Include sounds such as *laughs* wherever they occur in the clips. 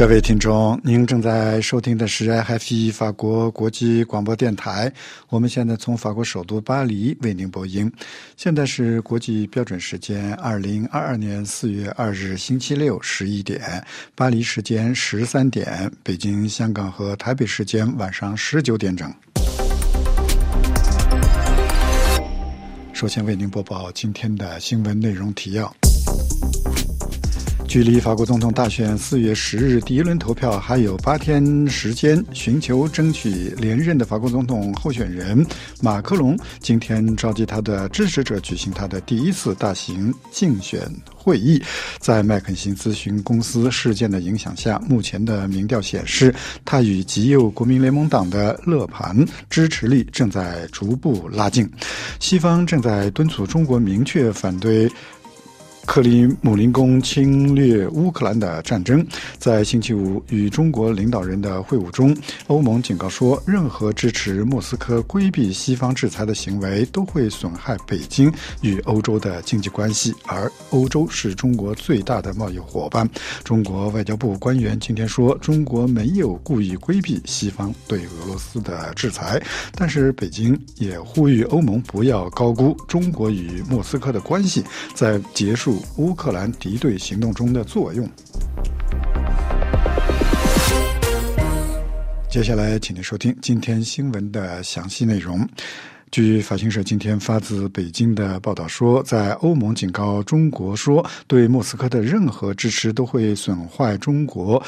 各位听众，您正在收听的是 IFE 法国国际广播电台。我们现在从法国首都巴黎为您播音。现在是国际标准时间二零二二年四月二日星期六十一点，巴黎时间十三点，北京、香港和台北时间晚上十九点整。首先为您播报今天的新闻内容提要。距离法国总统大选四月十日第一轮投票还有八天时间，寻求争取连任的法国总统候选人马克龙今天召集他的支持者举行他的第一次大型竞选会议。在麦肯锡咨询公司事件的影响下，目前的民调显示，他与极右国民联盟党的勒庞支持力正在逐步拉近。西方正在敦促中国明确反对。克里姆林宫侵略乌克兰的战争，在星期五与中国领导人的会晤中，欧盟警告说，任何支持莫斯科规避西方制裁的行为都会损害北京与欧洲的经济关系，而欧洲是中国最大的贸易伙伴。中国外交部官员今天说，中国没有故意规避西方对俄罗斯的制裁，但是北京也呼吁欧盟不要高估中国与莫斯科的关系，在结束。乌克兰敌对行动中的作用。接下来，请您收听今天新闻的详细内容。据法新社今天发自北京的报道说，在欧盟警告中国说，对莫斯科的任何支持都会损坏中国。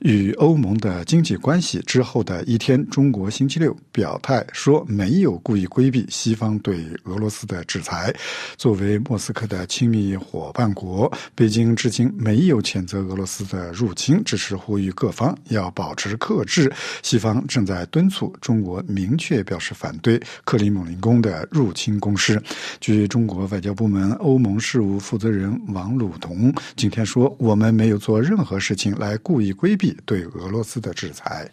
与欧盟的经济关系之后的一天，中国星期六表态说没有故意规避西方对俄罗斯的制裁。作为莫斯科的亲密伙伴国，北京至今没有谴责俄罗斯的入侵，只是呼吁各方要保持克制。西方正在敦促中国明确表示反对克里姆民工的入侵公司。据中国外交部门欧盟事务负责人王鲁彤今天说：“我们没有做任何事情来故意规避。”对俄罗斯的制裁。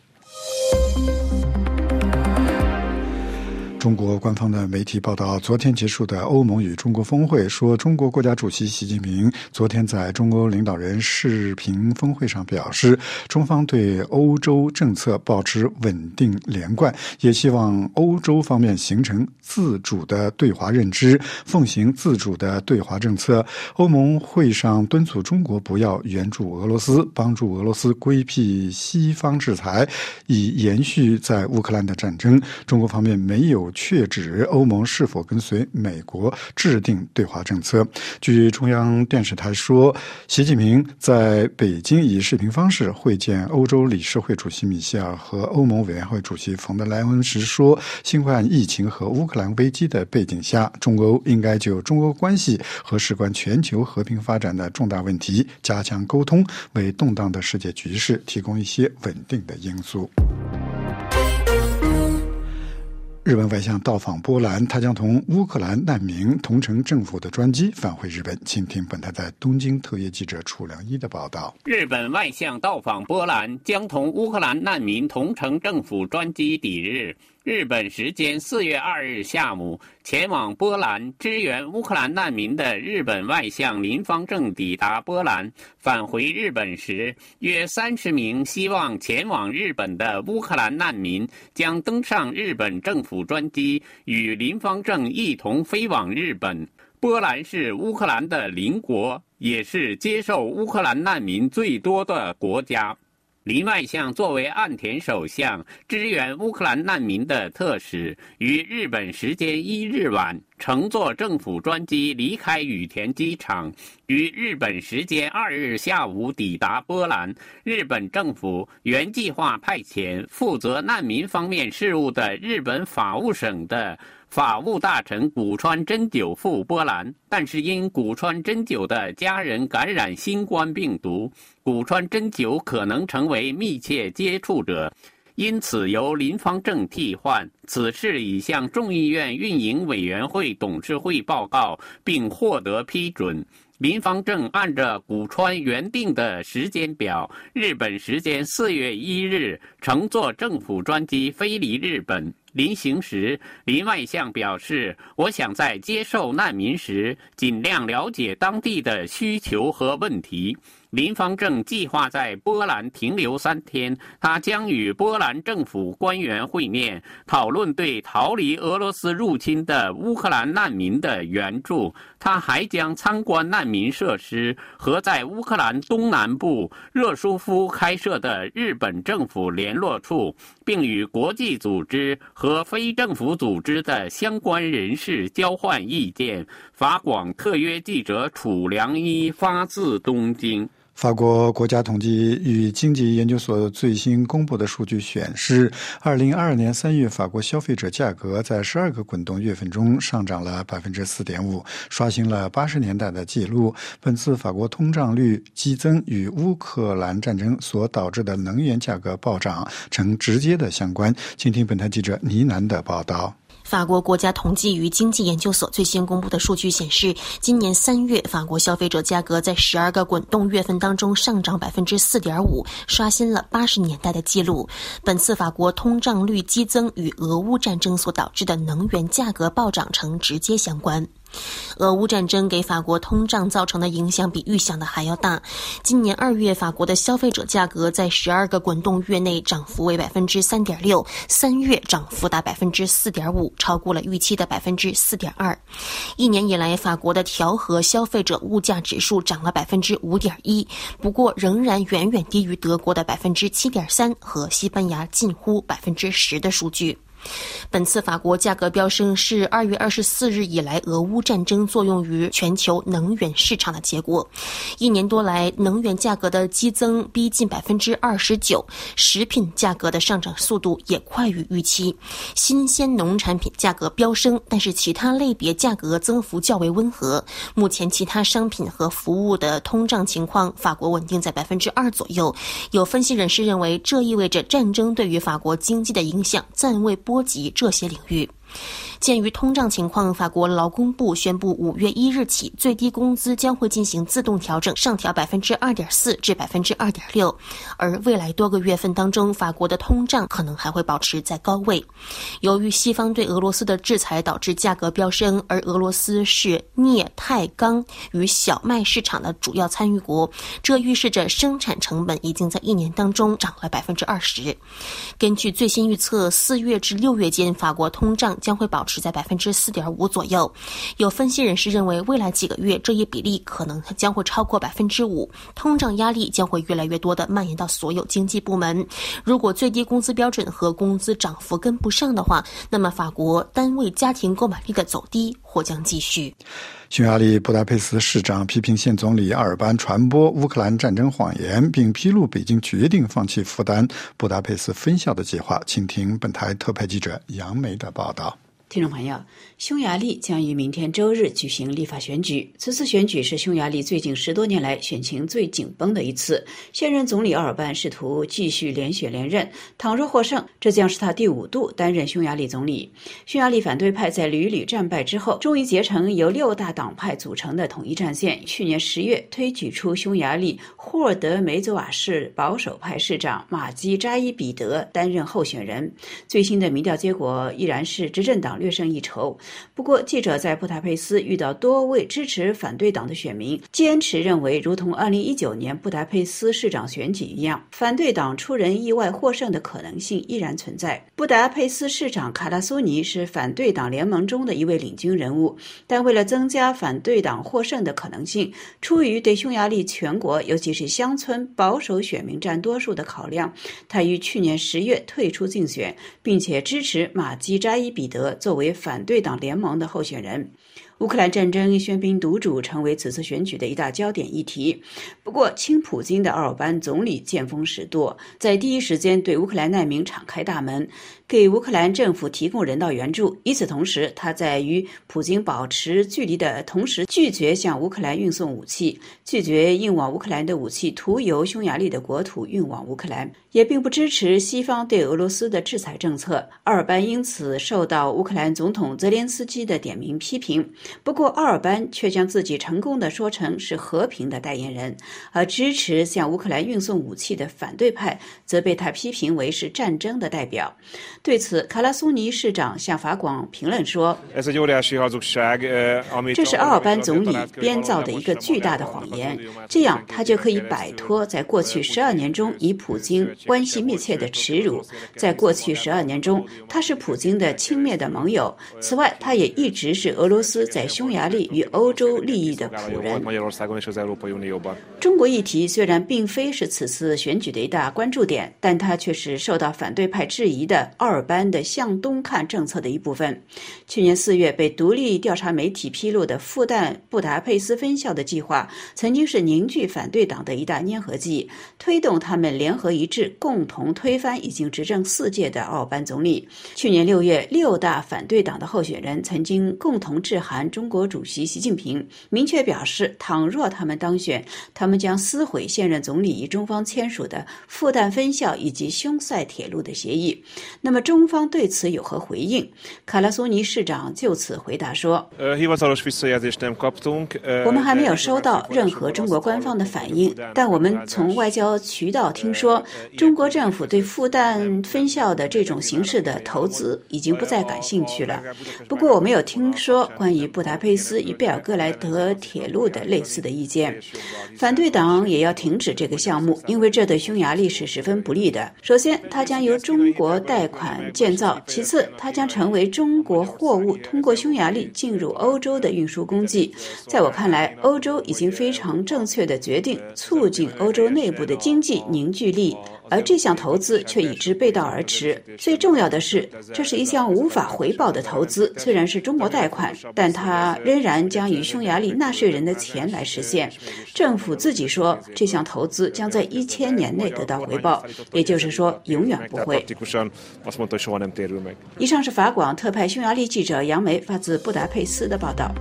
中国官方的媒体报道，昨天结束的欧盟与中国峰会说，中国国家主席习近平昨天在中欧领导人视频峰会上表示，中方对欧洲政策保持稳定连贯，也希望欧洲方面形成自主的对华认知，奉行自主的对华政策。欧盟会上敦促中国不要援助俄罗斯，帮助俄罗斯规避西方制裁，以延续在乌克兰的战争。中国方面没有。确指欧盟是否跟随美国制定对华政策？据中央电视台说，习近平在北京以视频方式会见欧洲理事会主席米歇尔和欧盟委员会主席冯德莱恩时说：“新冠疫情和乌克兰危机的背景下，中欧应该就中欧关系和事关全球和平发展的重大问题加强沟通，为动荡的世界局势提供一些稳定的因素。”日本外相到访波兰，他将同乌克兰难民同乘政府的专机返回日本。请听本台在东京特约记者楚良一的报道。日本外相到访波兰，将同乌克兰难民同乘政府专机抵日。日本时间四月二日下午，前往波兰支援乌克兰难民的日本外相林方正抵达波兰。返回日本时，约三十名希望前往日本的乌克兰难民将登上日本政府专机，与林方正一同飞往日本。波兰是乌克兰的邻国，也是接受乌克兰难民最多的国家。林外相作为岸田首相支援乌克兰难民的特使，于日本时间一日晚乘坐政府专机离开羽田机场，于日本时间二日下午抵达波兰。日本政府原计划派遣负责难民方面事务的日本法务省的。法务大臣古川真久赴波兰，但是因古川真久的家人感染新冠病毒，古川真久可能成为密切接触者，因此由林方正替换。此事已向众议院运营委员会董事会报告，并获得批准。林方正按照古川原定的时间表，日本时间四月一日乘坐政府专机飞离日本。临行时，林外相表示：“我想在接受难民时，尽量了解当地的需求和问题。”林方正计划在波兰停留三天，他将与波兰政府官员会面，讨论对逃离俄罗斯入侵的乌克兰难民的援助。他还将参观难民设施和在乌克兰东南部热舒夫开设的日本政府联络处，并与国际组织和非政府组织的相关人士交换意见。法广特约记者楚良一发自东京。法国国家统计与经济研究所最新公布的数据显示，二零二二年三月，法国消费者价格在十二个滚动月份中上涨了百分之四点五，刷新了八十年代的记录。本次法国通胀率激增与乌克兰战争所导致的能源价格暴涨呈直接的相关。请听本台记者倪楠的报道。法国国家统计与经济研究所最新公布的数据显示，今年三月，法国消费者价格在十二个滚动月份当中上涨百分之四点五，刷新了八十年代的记录。本次法国通胀率激增与俄乌战争所导致的能源价格暴涨成直接相关。俄乌战争给法国通胀造成的影响比预想的还要大。今年二月，法国的消费者价格在十二个滚动月内涨幅为百分之三点六，三月涨幅达百分之四点五，超过了预期的百分之四点二。一年以来，法国的调和消费者物价指数涨了百分之五点一，不过仍然远远低于德国的百分之七点三和西班牙近乎百分之十的数据。本次法国价格飙升是二月二十四日以来俄乌战争作用于全球能源市场的结果。一年多来，能源价格的激增逼近百分之二十九，食品价格的上涨速度也快于预期。新鲜农产品价格飙升，但是其他类别价格增幅较为温和。目前，其他商品和服务的通胀情况，法国稳定在百分之二左右。有分析人士认为，这意味着战争对于法国经济的影响暂未波及这些领域。鉴于通胀情况，法国劳工部宣布，五月一日起，最低工资将会进行自动调整，上调百分之二点四至百分之二点六。而未来多个月份当中，法国的通胀可能还会保持在高位。由于西方对俄罗斯的制裁导致价格飙升，而俄罗斯是镍、钛、钢与小麦市场的主要参与国，这预示着生产成本已经在一年当中涨了百分之二十。根据最新预测，四月至六月间，法国通胀将会保。持在百分之四点五左右，有分析人士认为，未来几个月这一比例可能将会超过百分之五，通胀压力将会越来越多的蔓延到所有经济部门。如果最低工资标准和工资涨幅跟不上的话，那么法国单位家庭购买力的走低或将继续。匈牙利布达佩斯市长批评现总理阿尔班传播乌克兰战争谎言，并披露北京决定放弃负担布达佩斯分校的计划。请听本台特派记者杨梅的报道。听众朋友，匈牙利将于明天周日举行立法选举。此次选举是匈牙利最近十多年来选情最紧绷的一次。现任总理奥尔班试图继续连选连任，倘若获胜，这将是他第五度担任匈牙利总理。匈牙利反对派在屡屡战败之后，终于结成由六大党派组成的统一战线。去年十月，推举出匈牙利霍尔德梅佐瓦市保守派市长马基扎伊彼得担任候选人。最新的民调结果依然是执政党。略胜一筹。不过，记者在布达佩斯遇到多位支持反对党的选民，坚持认为，如同2019年布达佩斯市长选举一样，反对党出人意外获胜的可能性依然存在。布达佩斯市长卡拉苏尼是反对党联盟中的一位领军人物，但为了增加反对党获胜的可能性，出于对匈牙利全国，尤其是乡村保守选民占多数的考量，他于去年十月退出竞选，并且支持马基扎伊彼得。作为反对党联盟的候选人。乌克兰战争喧宾夺主，成为此次选举的一大焦点议题。不过，亲普京的奥尔班总理见风使舵，在第一时间对乌克兰难民敞开大门，给乌克兰政府提供人道援助。与此同时，他在与普京保持距离的同时，拒绝向乌克兰运送武器，拒绝运往乌克兰的武器途由匈牙利的国土运往乌克兰，也并不支持西方对俄罗斯的制裁政策。奥尔班因此受到乌克兰总统泽连斯基的点名批评。不过，奥尔班却将自己成功的说成是和平的代言人，而支持向乌克兰运送武器的反对派则被他批评为是战争的代表。对此，卡拉苏尼市长向法广评论说：“这是奥尔班总理编造的一个巨大的谎言，这样他就可以摆脱在过去十二年中以普京关系密切的耻辱。在过去十二年中，他是普京的轻蔑的盟友。此外，他也一直是俄罗斯在匈牙利与欧洲利益的仆人。”中国议题虽然并非是此次选举的一大关注点，但它却是受到反对派质疑的奥尔班的向东看政策的一部分。去年四月被独立调查媒体披露的复旦布达佩斯分校的计划，曾经是凝聚反对党的一大粘合剂，推动他们联合一致，共同推翻已经执政四届的奥班总理。去年六月，六大反对党的候选人曾经共同致函中国主席习近平，明确表示，倘若他们当选，他们将撕毁现任总理与中方签署的复旦分校以及匈塞铁路的协议。那么，中方对此有何回应？卡拉苏尼市长就此回答说：“我们还没有收到任何中国官方的反应，但我们从外交渠道听说，中国政府对复旦分校的这种形式的投资已经不再感兴趣了。不过，我没有听说关于布达佩斯与贝尔格莱德铁路的类似的意见。反对党也要停止这个项目，因为这对匈牙利是十分不利的。首先，它将由中国贷款建造；其次，它将成为中国货物通过匈牙利进入欧洲的运输工具。在我看来，欧洲已经非常正确的决定促进欧洲内部的经济凝聚力。而这项投资却与之背道而驰。最重要的是，这是一项无法回报的投资。虽然是中国贷款，但它仍然将以匈牙利纳税人的钱来实现。政府自己说，这项投资将在一千年内得到回报，也就是说，永远不会。以上是法广特派匈牙利记者杨梅发自布达佩斯的报道。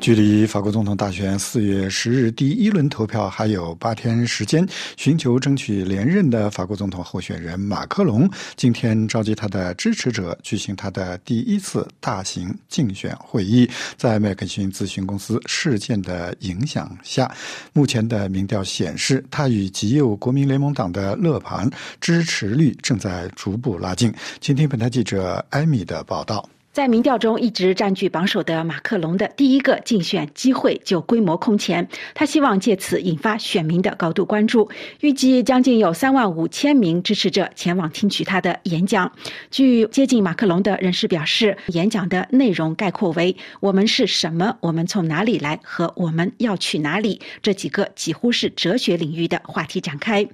距离法国总统大选四月十日第一轮投票还有八天时间，寻求争取连任的法国总统候选人马克龙今天召集他的支持者举行他的第一次大型竞选会议。在麦肯锡咨询公司事件的影响下，目前的民调显示，他与极右国民联盟党的勒庞支持率正在逐步拉近。请听本台记者艾米的报道。在民调中一直占据榜首的马克龙的第一个竞选机会就规模空前，他希望借此引发选民的高度关注。预计将近有三万五千名支持者前往听取他的演讲。据接近马克龙的人士表示，演讲的内容概括为“我们是什么？我们从哪里来？和我们要去哪里？”这几个几乎是哲学领域的话题展开。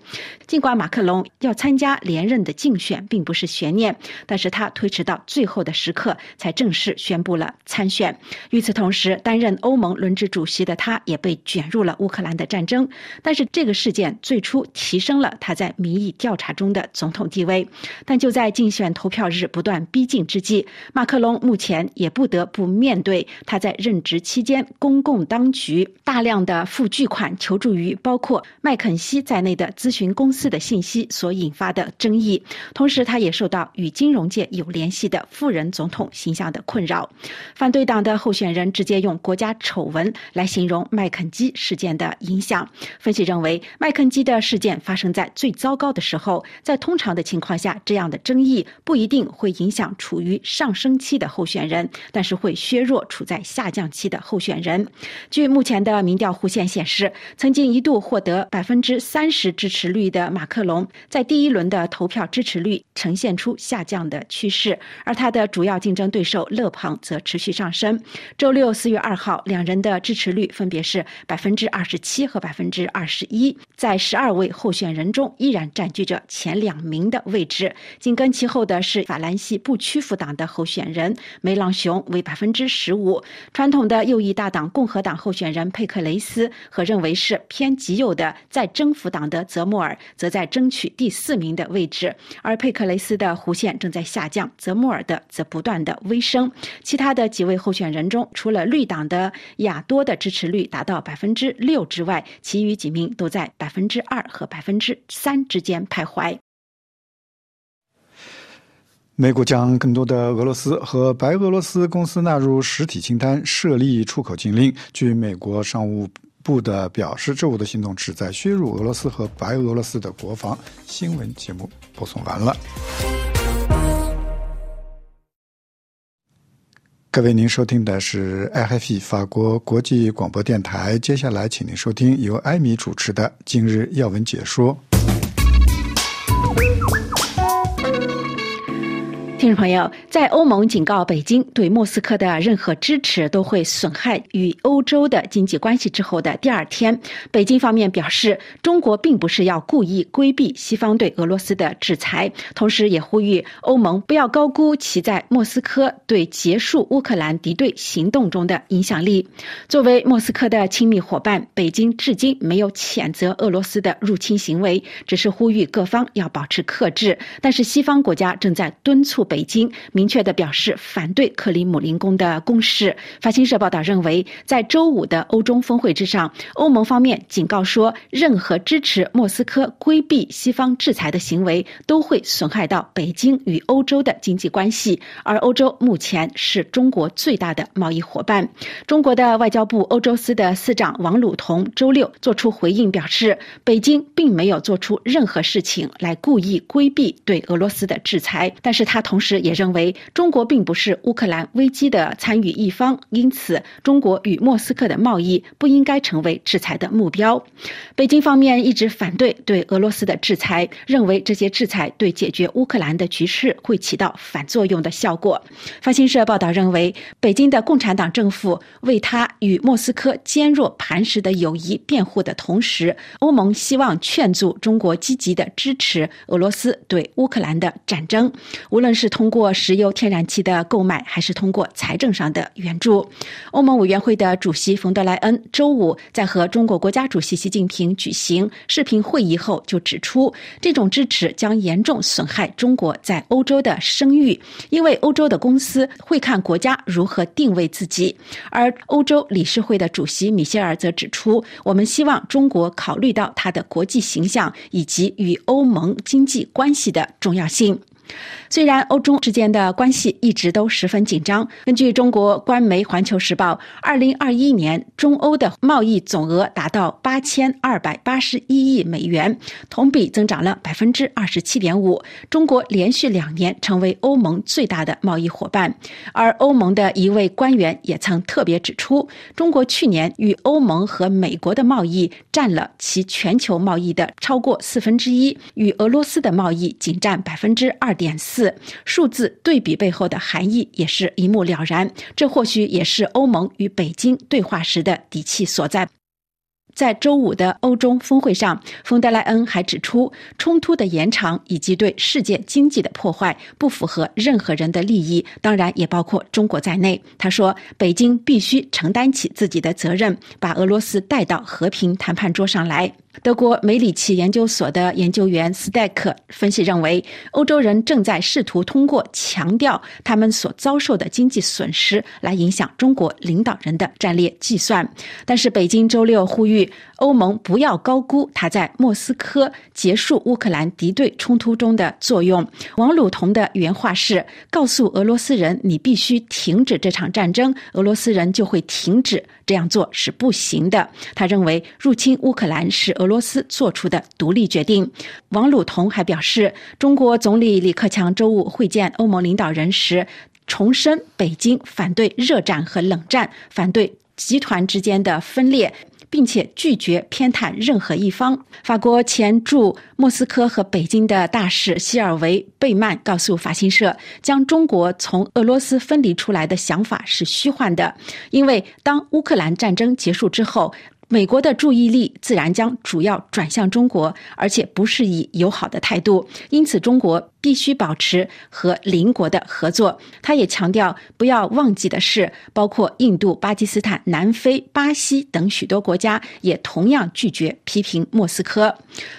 尽管马克龙要参加连任的竞选并不是悬念，但是他推迟到最后的时刻。才正式宣布了参选。与此同时，担任欧盟轮值主席的他，也被卷入了乌克兰的战争。但是，这个事件最初提升了他在民意调查中的总统地位。但就在竞选投票日不断逼近之际，马克龙目前也不得不面对他在任职期间公共当局大量的付巨款求助于包括麦肯锡在内的咨询公的信息所引发的争议。同时，他也受到与金融界有联系的富人总统。形象的困扰，反对党的候选人直接用“国家丑闻”来形容麦肯基事件的影响。分析认为，麦肯基的事件发生在最糟糕的时候，在通常的情况下，这样的争议不一定会影响处于上升期的候选人，但是会削弱处在下降期的候选人。据目前的民调弧线显示，曾经一度获得百分之三十支持率的马克龙，在第一轮的投票支持率呈现出下降的趋势，而他的主要竞争。对手勒庞则持续上升。周六四月二号，两人的支持率分别是百分之二十七和百分之二十一，在十二位候选人中依然占据着前两名的位置。紧跟其后的是法兰西不屈服党的候选人梅朗雄，为百分之十五。传统的右翼大党共和党候选人佩克雷斯和认为是偏极右的在征服党的泽莫尔，则在争取第四名的位置。而佩克雷斯的弧线正在下降，泽莫尔的则不断的。微升，其他的几位候选人中，除了绿党的亚多的支持率达到百分之六之外，其余几名都在百分之二和百分之三之间徘徊。美国将更多的俄罗斯和白俄罗斯公司纳入实体清单，设立出口禁令。据美国商务部的表示，这我的行动旨在削弱俄罗斯和白俄罗斯的国防。新闻节目播送完了。各位，您收听的是 IFE 法国国际广播电台。接下来，请您收听由艾米主持的《今日要闻解说》。听众朋友，在欧盟警告北京对莫斯科的任何支持都会损害与欧洲的经济关系之后的第二天，北京方面表示，中国并不是要故意规避西方对俄罗斯的制裁，同时也呼吁欧盟不要高估其在莫斯科对结束乌克兰敌对行动中的影响力。作为莫斯科的亲密伙伴，北京至今没有谴责俄罗斯的入侵行为，只是呼吁各方要保持克制。但是西方国家正在敦促北。京明确的表示反对克里姆林宫的攻势。法新社报道认为，在周五的欧中峰会之上，欧盟方面警告说，任何支持莫斯科规避西方制裁的行为，都会损害到北京与欧洲的经济关系。而欧洲目前是中国最大的贸易伙伴。中国的外交部欧洲司的司长王鲁彤周六作出回应，表示北京并没有做出任何事情来故意规避对俄罗斯的制裁，但是他同同。时也认为中国并不是乌克兰危机的参与一方，因此中国与莫斯科的贸易不应该成为制裁的目标。北京方面一直反对对俄罗斯的制裁，认为这些制裁对解决乌克兰的局势会起到反作用的效果。法新社报道认为，北京的共产党政府为他与莫斯科坚若磐石的友谊辩护的同时，欧盟希望劝阻中国积极的支持俄罗斯对乌克兰的战争，无论是。是通过石油、天然气的购买，还是通过财政上的援助？欧盟委员会的主席冯德莱恩周五在和中国国家主席习近平举行视频会议后，就指出，这种支持将严重损害中国在欧洲的声誉，因为欧洲的公司会看国家如何定位自己。而欧洲理事会的主席米歇尔则指出，我们希望中国考虑到它的国际形象以及与欧盟经济关系的重要性。虽然欧中之间的关系一直都十分紧张，根据中国官媒《环球时报》，二零二一年中欧的贸易总额达到八千二百八十一亿美元，同比增长了百分之二十七点五。中国连续两年成为欧盟最大的贸易伙伴，而欧盟的一位官员也曾特别指出，中国去年与欧盟和美国的贸易占了其全球贸易的超过四分之一，与俄罗斯的贸易仅占百分之二点四。数字对比背后的含义也是一目了然，这或许也是欧盟与北京对话时的底气所在。在周五的欧中峰会上，冯德莱恩还指出，冲突的延长以及对世界经济的破坏不符合任何人的利益，当然也包括中国在内。他说，北京必须承担起自己的责任，把俄罗斯带到和平谈判桌上来。德国梅里奇研究所的研究员斯戴克分析认为，欧洲人正在试图通过强调他们所遭受的经济损失来影响中国领导人的战略计算。但是，北京周六呼吁欧盟不要高估他在莫斯科结束乌克兰敌对冲突中的作用。王鲁彤的原话是：“告诉俄罗斯人，你必须停止这场战争，俄罗斯人就会停止。这样做是不行的。”他认为，入侵乌克兰是俄。俄罗斯做出的独立决定。王鲁彤还表示，中国总理李克强周五会见欧盟领导人时，重申北京反对热战和冷战，反对集团之间的分裂，并且拒绝偏袒任何一方。法国前驻莫斯科和北京的大使希尔维贝曼告诉法新社，将中国从俄罗斯分离出来的想法是虚幻的，因为当乌克兰战争结束之后。美国的注意力自然将主要转向中国，而且不是以友好的态度。因此，中国。必须保持和邻国的合作。他也强调，不要忘记的是，包括印度、巴基斯坦、南非、巴西等许多国家也同样拒绝批评莫斯科。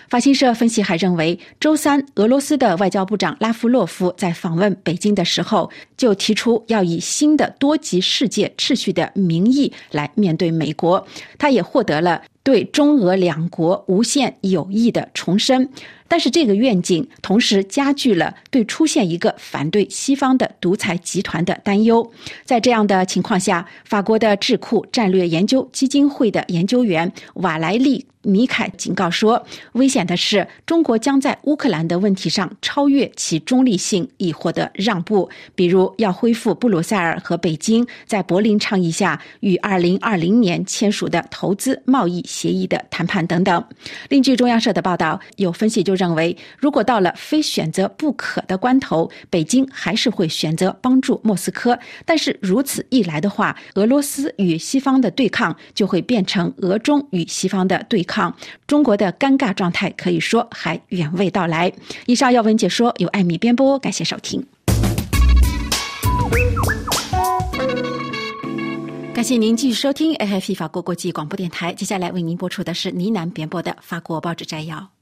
法新社分析还认为，周三俄罗斯的外交部长拉夫洛夫在访问北京的时候，就提出要以新的多极世界秩序的名义来面对美国。他也获得了。对中俄两国无限友谊的重申。但是这个愿景同时加剧了对出现一个反对西方的独裁集团的担忧。在这样的情况下，法国的智库战略研究基金会的研究员瓦莱利。米凯警告说，危险的是，中国将在乌克兰的问题上超越其中立性，以获得让步，比如要恢复布鲁塞尔和北京在柏林倡议下于二零二零年签署的投资贸易协议的谈判等等。另据中央社的报道，有分析就认为，如果到了非选择不可的关头，北京还是会选择帮助莫斯科。但是如此一来的话，俄罗斯与西方的对抗就会变成俄中与西方的对抗。中国的尴尬状态可以说还远未到来。以上要闻解说由艾米编播，感谢收听。感谢您继续收听 AFP 法国国际广播电台。接下来为您播出的是呢喃编播的法国报纸摘要。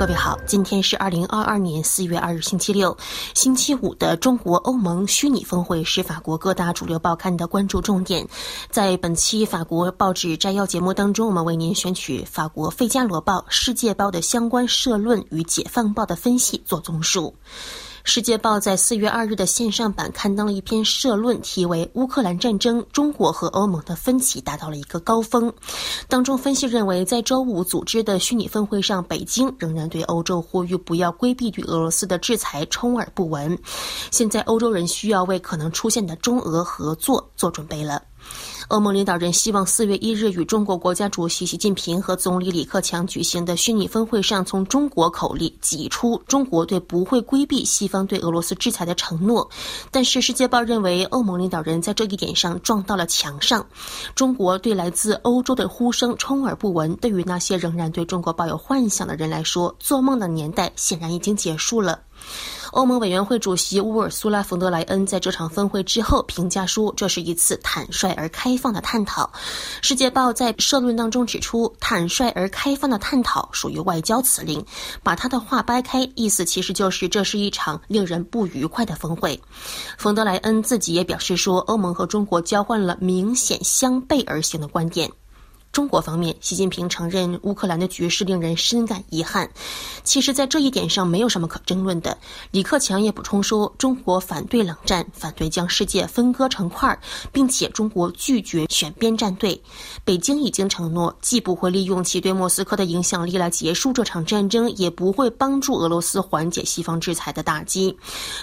各位好，今天是二零二二年四月二日星期六，星期五的中国欧盟虚拟峰会是法国各大主流报刊的关注重点。在本期法国报纸摘要节目当中，我们为您选取法国《费加罗报》《世界报》的相关社论与《解放报》的分析做综述。《世界报》在四月二日的线上版刊登了一篇社论，题为《乌克兰战争，中国和欧盟的分歧达到了一个高峰》。当中分析认为，在周五组织的虚拟峰会上，北京仍然对欧洲呼吁不要规避对俄罗斯的制裁，充耳不闻。现在，欧洲人需要为可能出现的中俄合作做准备了。欧盟领导人希望四月一日与中国国家主席习近平和总理李克强举行的虚拟峰会上，从中国口里挤出中国对不会规避西方对俄罗斯制裁的承诺。但是，《世界报》认为，欧盟领导人在这一点上撞到了墙上。中国对来自欧洲的呼声充耳不闻。对于那些仍然对中国抱有幻想的人来说，做梦的年代显然已经结束了。欧盟委员会主席乌尔苏拉·冯德莱恩在这场峰会之后评价说：“这是一次坦率而开放的探讨。”《世界报》在社论当中指出：“坦率而开放的探讨属于外交辞令。”把他的话掰开，意思其实就是这是一场令人不愉快的峰会。冯德莱恩自己也表示说：“欧盟和中国交换了明显相背而行的观点。”中国方面，习近平承认乌克兰的局势令人深感遗憾。其实，在这一点上没有什么可争论的。李克强也补充说，中国反对冷战，反对将世界分割成块，并且中国拒绝选边站队。北京已经承诺，既不会利用其对莫斯科的影响力来结束这场战争，也不会帮助俄罗斯缓解西方制裁的打击。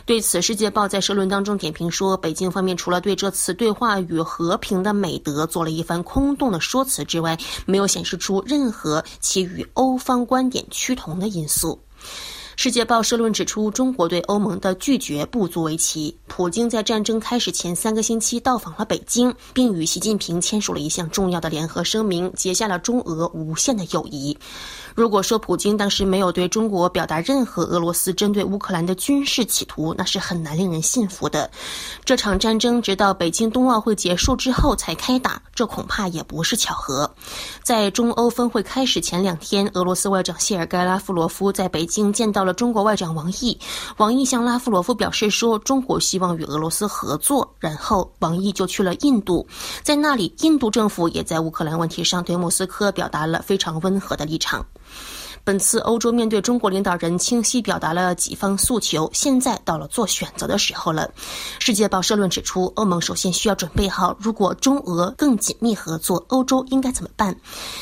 对此，《世界报》在社论当中点评说，北京方面除了对这次对话与和平的美德做了一番空洞的说辞之，之外，没有显示出任何其与欧方观点趋同的因素。世界报社论指出，中国对欧盟的拒绝不足为奇。普京在战争开始前三个星期到访了北京，并与习近平签署了一项重要的联合声明，结下了中俄无限的友谊。如果说普京当时没有对中国表达任何俄罗斯针对乌克兰的军事企图，那是很难令人信服的。这场战争直到北京冬奥会结束之后才开打，这恐怕也不是巧合。在中欧峰会开始前两天，俄罗斯外长谢尔盖拉夫罗夫在北京见到了中国外长王毅。王毅向拉夫罗夫表示说，中国希望与俄罗斯合作。然后王毅就去了印度，在那里，印度政府也在乌克兰问题上对莫斯科表达了非常温和的立场。本次欧洲面对中国领导人清晰表达了几方诉求，现在到了做选择的时候了。世界报社论指出，欧盟首先需要准备好，如果中俄更紧密合作，欧洲应该怎么办？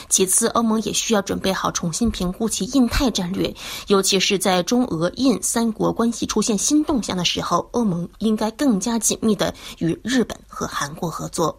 其次，欧盟也需要准备好重新评估其印太战略，尤其是在中俄印三国关系出现新动向的时候，欧盟应该更加紧密的与日本和韩国合作。《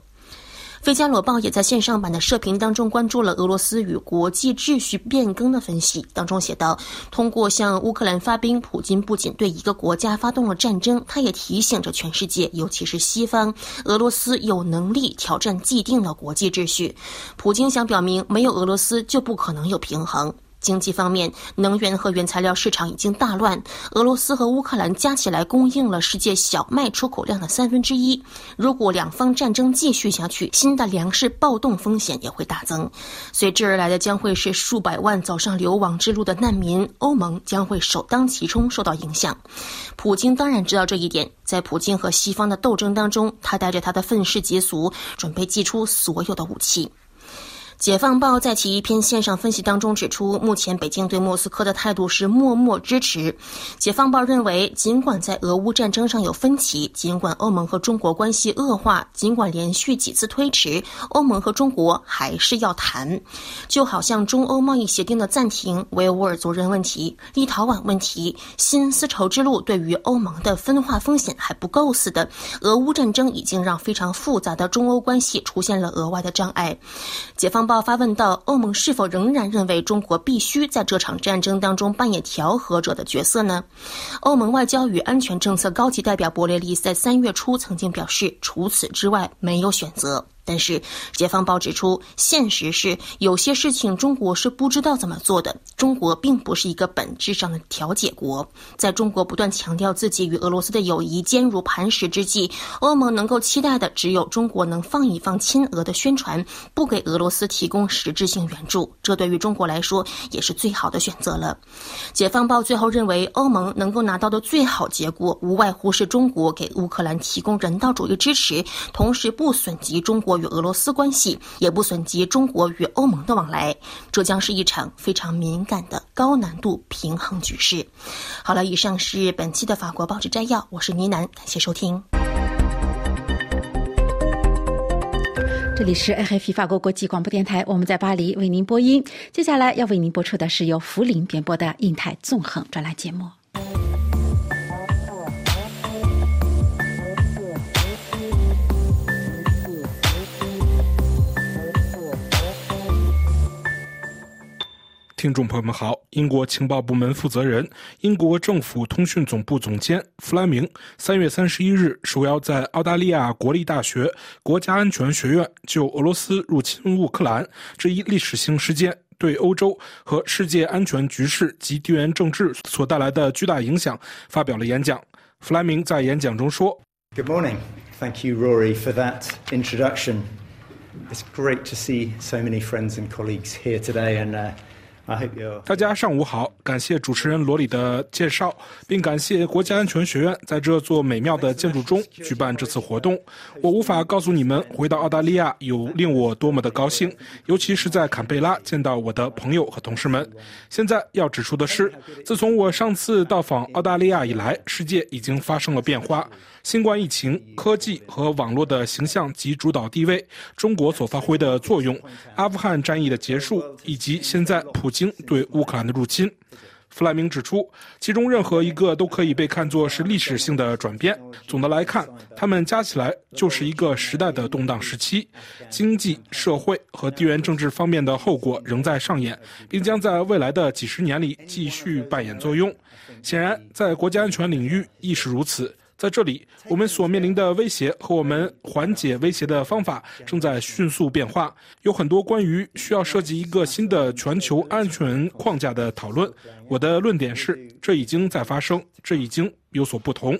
费加罗报》也在线上版的社评当中关注了俄罗斯与国际秩序变更的分析，当中写道：通过向乌克兰发兵，普京不仅对一个国家发动了战争，他也提醒着全世界，尤其是西方，俄罗斯有能力挑战既定的国际秩序。普京想表明，没有俄罗斯就不可能有平衡。经济方面，能源和原材料市场已经大乱。俄罗斯和乌克兰加起来供应了世界小麦出口量的三分之一。如果两方战争继续下去，新的粮食暴动风险也会大增。随之而来的将会是数百万走上流亡之路的难民。欧盟将会首当其冲受到影响。普京当然知道这一点，在普京和西方的斗争当中，他带着他的愤世嫉俗，准备祭出所有的武器。解放报在其一篇线上分析当中指出，目前北京对莫斯科的态度是默默支持。解放报认为，尽管在俄乌战争上有分歧，尽管欧盟和中国关系恶化，尽管连续几次推迟，欧盟和中国还是要谈。就好像中欧贸易协定的暂停、维吾尔族人问题、立陶宛问题、新丝绸之路对于欧盟的分化风险还不够似的，俄乌战争已经让非常复杂的中欧关系出现了额外的障碍。解放报发问道欧盟是否仍然认为中国必须在这场战争当中扮演调和者的角色呢？欧盟外交与安全政策高级代表博雷利在三月初曾经表示，除此之外没有选择。但是，《解放报》指出，现实是有些事情中国是不知道怎么做的。中国并不是一个本质上的调解国。在中国不断强调自己与俄罗斯的友谊坚如磐石之际，欧盟能够期待的只有中国能放一放亲俄的宣传，不给俄罗斯提供实质性援助。这对于中国来说也是最好的选择了。《解放报》最后认为，欧盟能够拿到的最好结果，无外乎是中国给乌克兰提供人道主义支持，同时不损及中国。与俄罗斯关系也不损及中国与欧盟的往来，这将是一场非常敏感的高难度平衡局势。好了，以上是本期的法国报纸摘要，我是倪楠，感谢收听。这里是 AFP 法国国际广播电台，我们在巴黎为您播音。接下来要为您播出的是由福林编播的印太纵横专栏节目。听众朋友们好，英国情报部门负责人、英国政府通讯总部总监弗莱明三月三十一日受邀在澳大利亚国立大学国家安全学院就俄罗斯入侵乌克兰这一历史性事件对欧洲和世界安全局势及地缘政治所带来的巨大影响发表了演讲。弗莱明在演讲中说：“Good morning, thank you, Rory, for that introduction. It's great to see so many friends and colleagues here today, and.” 大家上午好，感谢主持人罗里的介绍，并感谢国家安全学院在这座美妙的建筑中举办这次活动。我无法告诉你们回到澳大利亚有令我多么的高兴，尤其是在坎贝拉见到我的朋友和同事们。现在要指出的是，自从我上次到访澳大利亚以来，世界已经发生了变化。新冠疫情、科技和网络的形象及主导地位，中国所发挥的作用，阿富汗战役的结束，以及现在普京对乌克兰的入侵，弗莱明指出，其中任何一个都可以被看作是历史性的转变。总的来看，他们加起来就是一个时代的动荡时期，经济社会和地缘政治方面的后果仍在上演，并将在未来的几十年里继续扮演作用。显然，在国家安全领域亦是如此。在这里，我们所面临的威胁和我们缓解威胁的方法正在迅速变化。有很多关于需要设计一个新的全球安全框架的讨论。我的论点是，这已经在发生，这已经有所不同。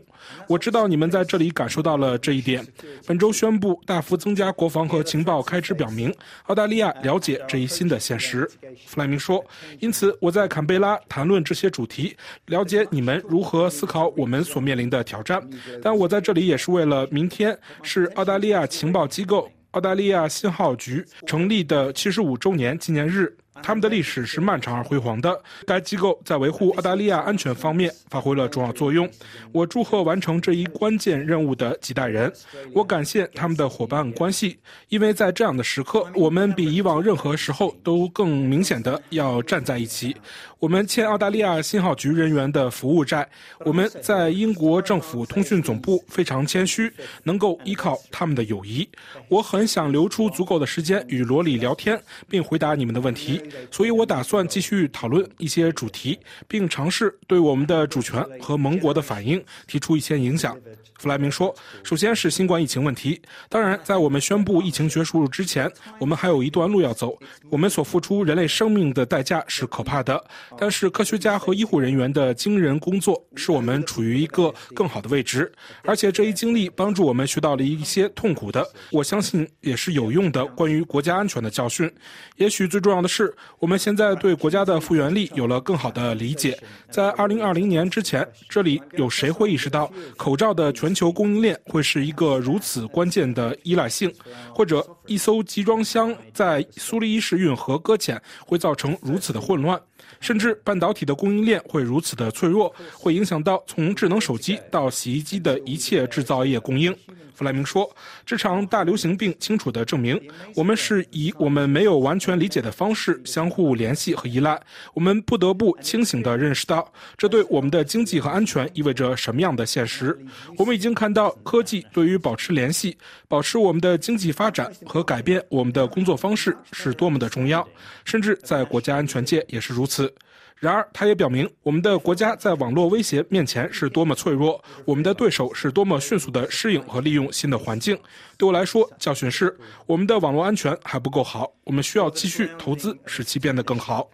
我知道你们在这里感受到了这一点。本周宣布大幅增加国防和情报开支，表明澳大利亚了解这一新的现实。弗莱明说：“因此，我在坎贝拉谈论这些主题，了解你们如何思考我们所面临的挑战。但我在这里也是为了明天是澳大利亚情报机构澳大利亚信号局成立的七十五周年纪念日。”他们的历史是漫长而辉煌的。该机构在维护澳大利亚安全方面发挥了重要作用。我祝贺完成这一关键任务的几代人。我感谢他们的伙伴关系，因为在这样的时刻，我们比以往任何时候都更明显的要站在一起。我们欠澳大利亚信号局人员的服务债。我们在英国政府通讯总部非常谦虚，能够依靠他们的友谊。我很想留出足够的时间与罗里聊天，并回答你们的问题。所以我打算继续讨论一些主题，并尝试对我们的主权和盟国的反应提出一些影响。弗莱明说：“首先是新冠疫情问题。当然，在我们宣布疫情结束之前，我们还有一段路要走。我们所付出人类生命的代价是可怕的。但是，科学家和医护人员的惊人工作使我们处于一个更好的位置。而且，这一经历帮助我们学到了一些痛苦的，我相信也是有用的关于国家安全的教训。也许最重要的是。”我们现在对国家的复原力有了更好的理解。在2020年之前，这里有谁会意识到口罩的全全球供应链会是一个如此关键的依赖性，或者一艘集装箱在苏黎世运河搁浅会造成如此的混乱？甚至半导体的供应链会如此的脆弱，会影响到从智能手机到洗衣机的一切制造业供应。弗莱明说：“这场大流行病清楚地证明，我们是以我们没有完全理解的方式相互联系和依赖。我们不得不清醒地认识到，这对我们的经济和安全意味着什么样的现实。我们已经看到，科技对于保持联系、保持我们的经济发展和改变我们的工作方式是多么的重要，甚至在国家安全界也是如此。”然而，他也表明，我们的国家在网络威胁面前是多么脆弱，我们的对手是多么迅速地适应和利用新的环境。对我来说，教训是我们的网络安全还不够好，我们需要继续投资，使其变得更好。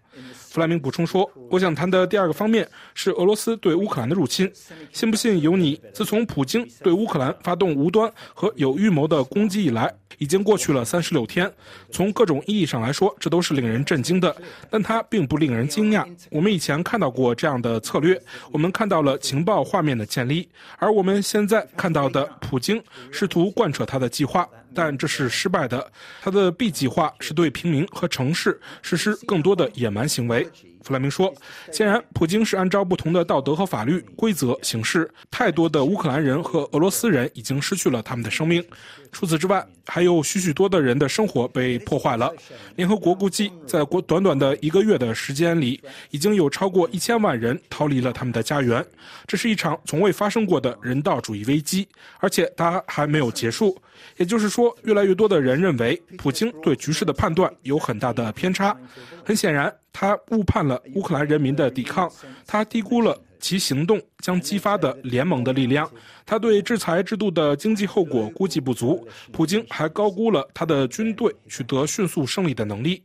弗莱明补充说：“我想谈的第二个方面是俄罗斯对乌克兰的入侵。信不信由你。自从普京对乌克兰发动无端和有预谋的攻击以来，已经过去了三十六天。从各种意义上来说，这都是令人震惊的。但它并不令人惊讶。我们以前看到过这样的策略，我们看到了情报画面的建立，而我们现在看到的，普京试图贯彻他的计划。”但这是失败的。他的 B 计划是对平民和城市实施更多的野蛮行为。弗莱明说：“显然，普京是按照不同的道德和法律规则行事。太多的乌克兰人和俄罗斯人已经失去了他们的生命。除此之外，还有许许多的人的生活被破坏了。联合国估计，在国短短的一个月的时间里，已经有超过一千万人逃离了他们的家园。这是一场从未发生过的人道主义危机，而且它还没有结束。也就是说，越来越多的人认为，普京对局势的判断有很大的偏差。很显然。”他误判了乌克兰人民的抵抗，他低估了其行动将激发的联盟的力量，他对制裁制度的经济后果估计不足，普京还高估了他的军队取得迅速胜利的能力。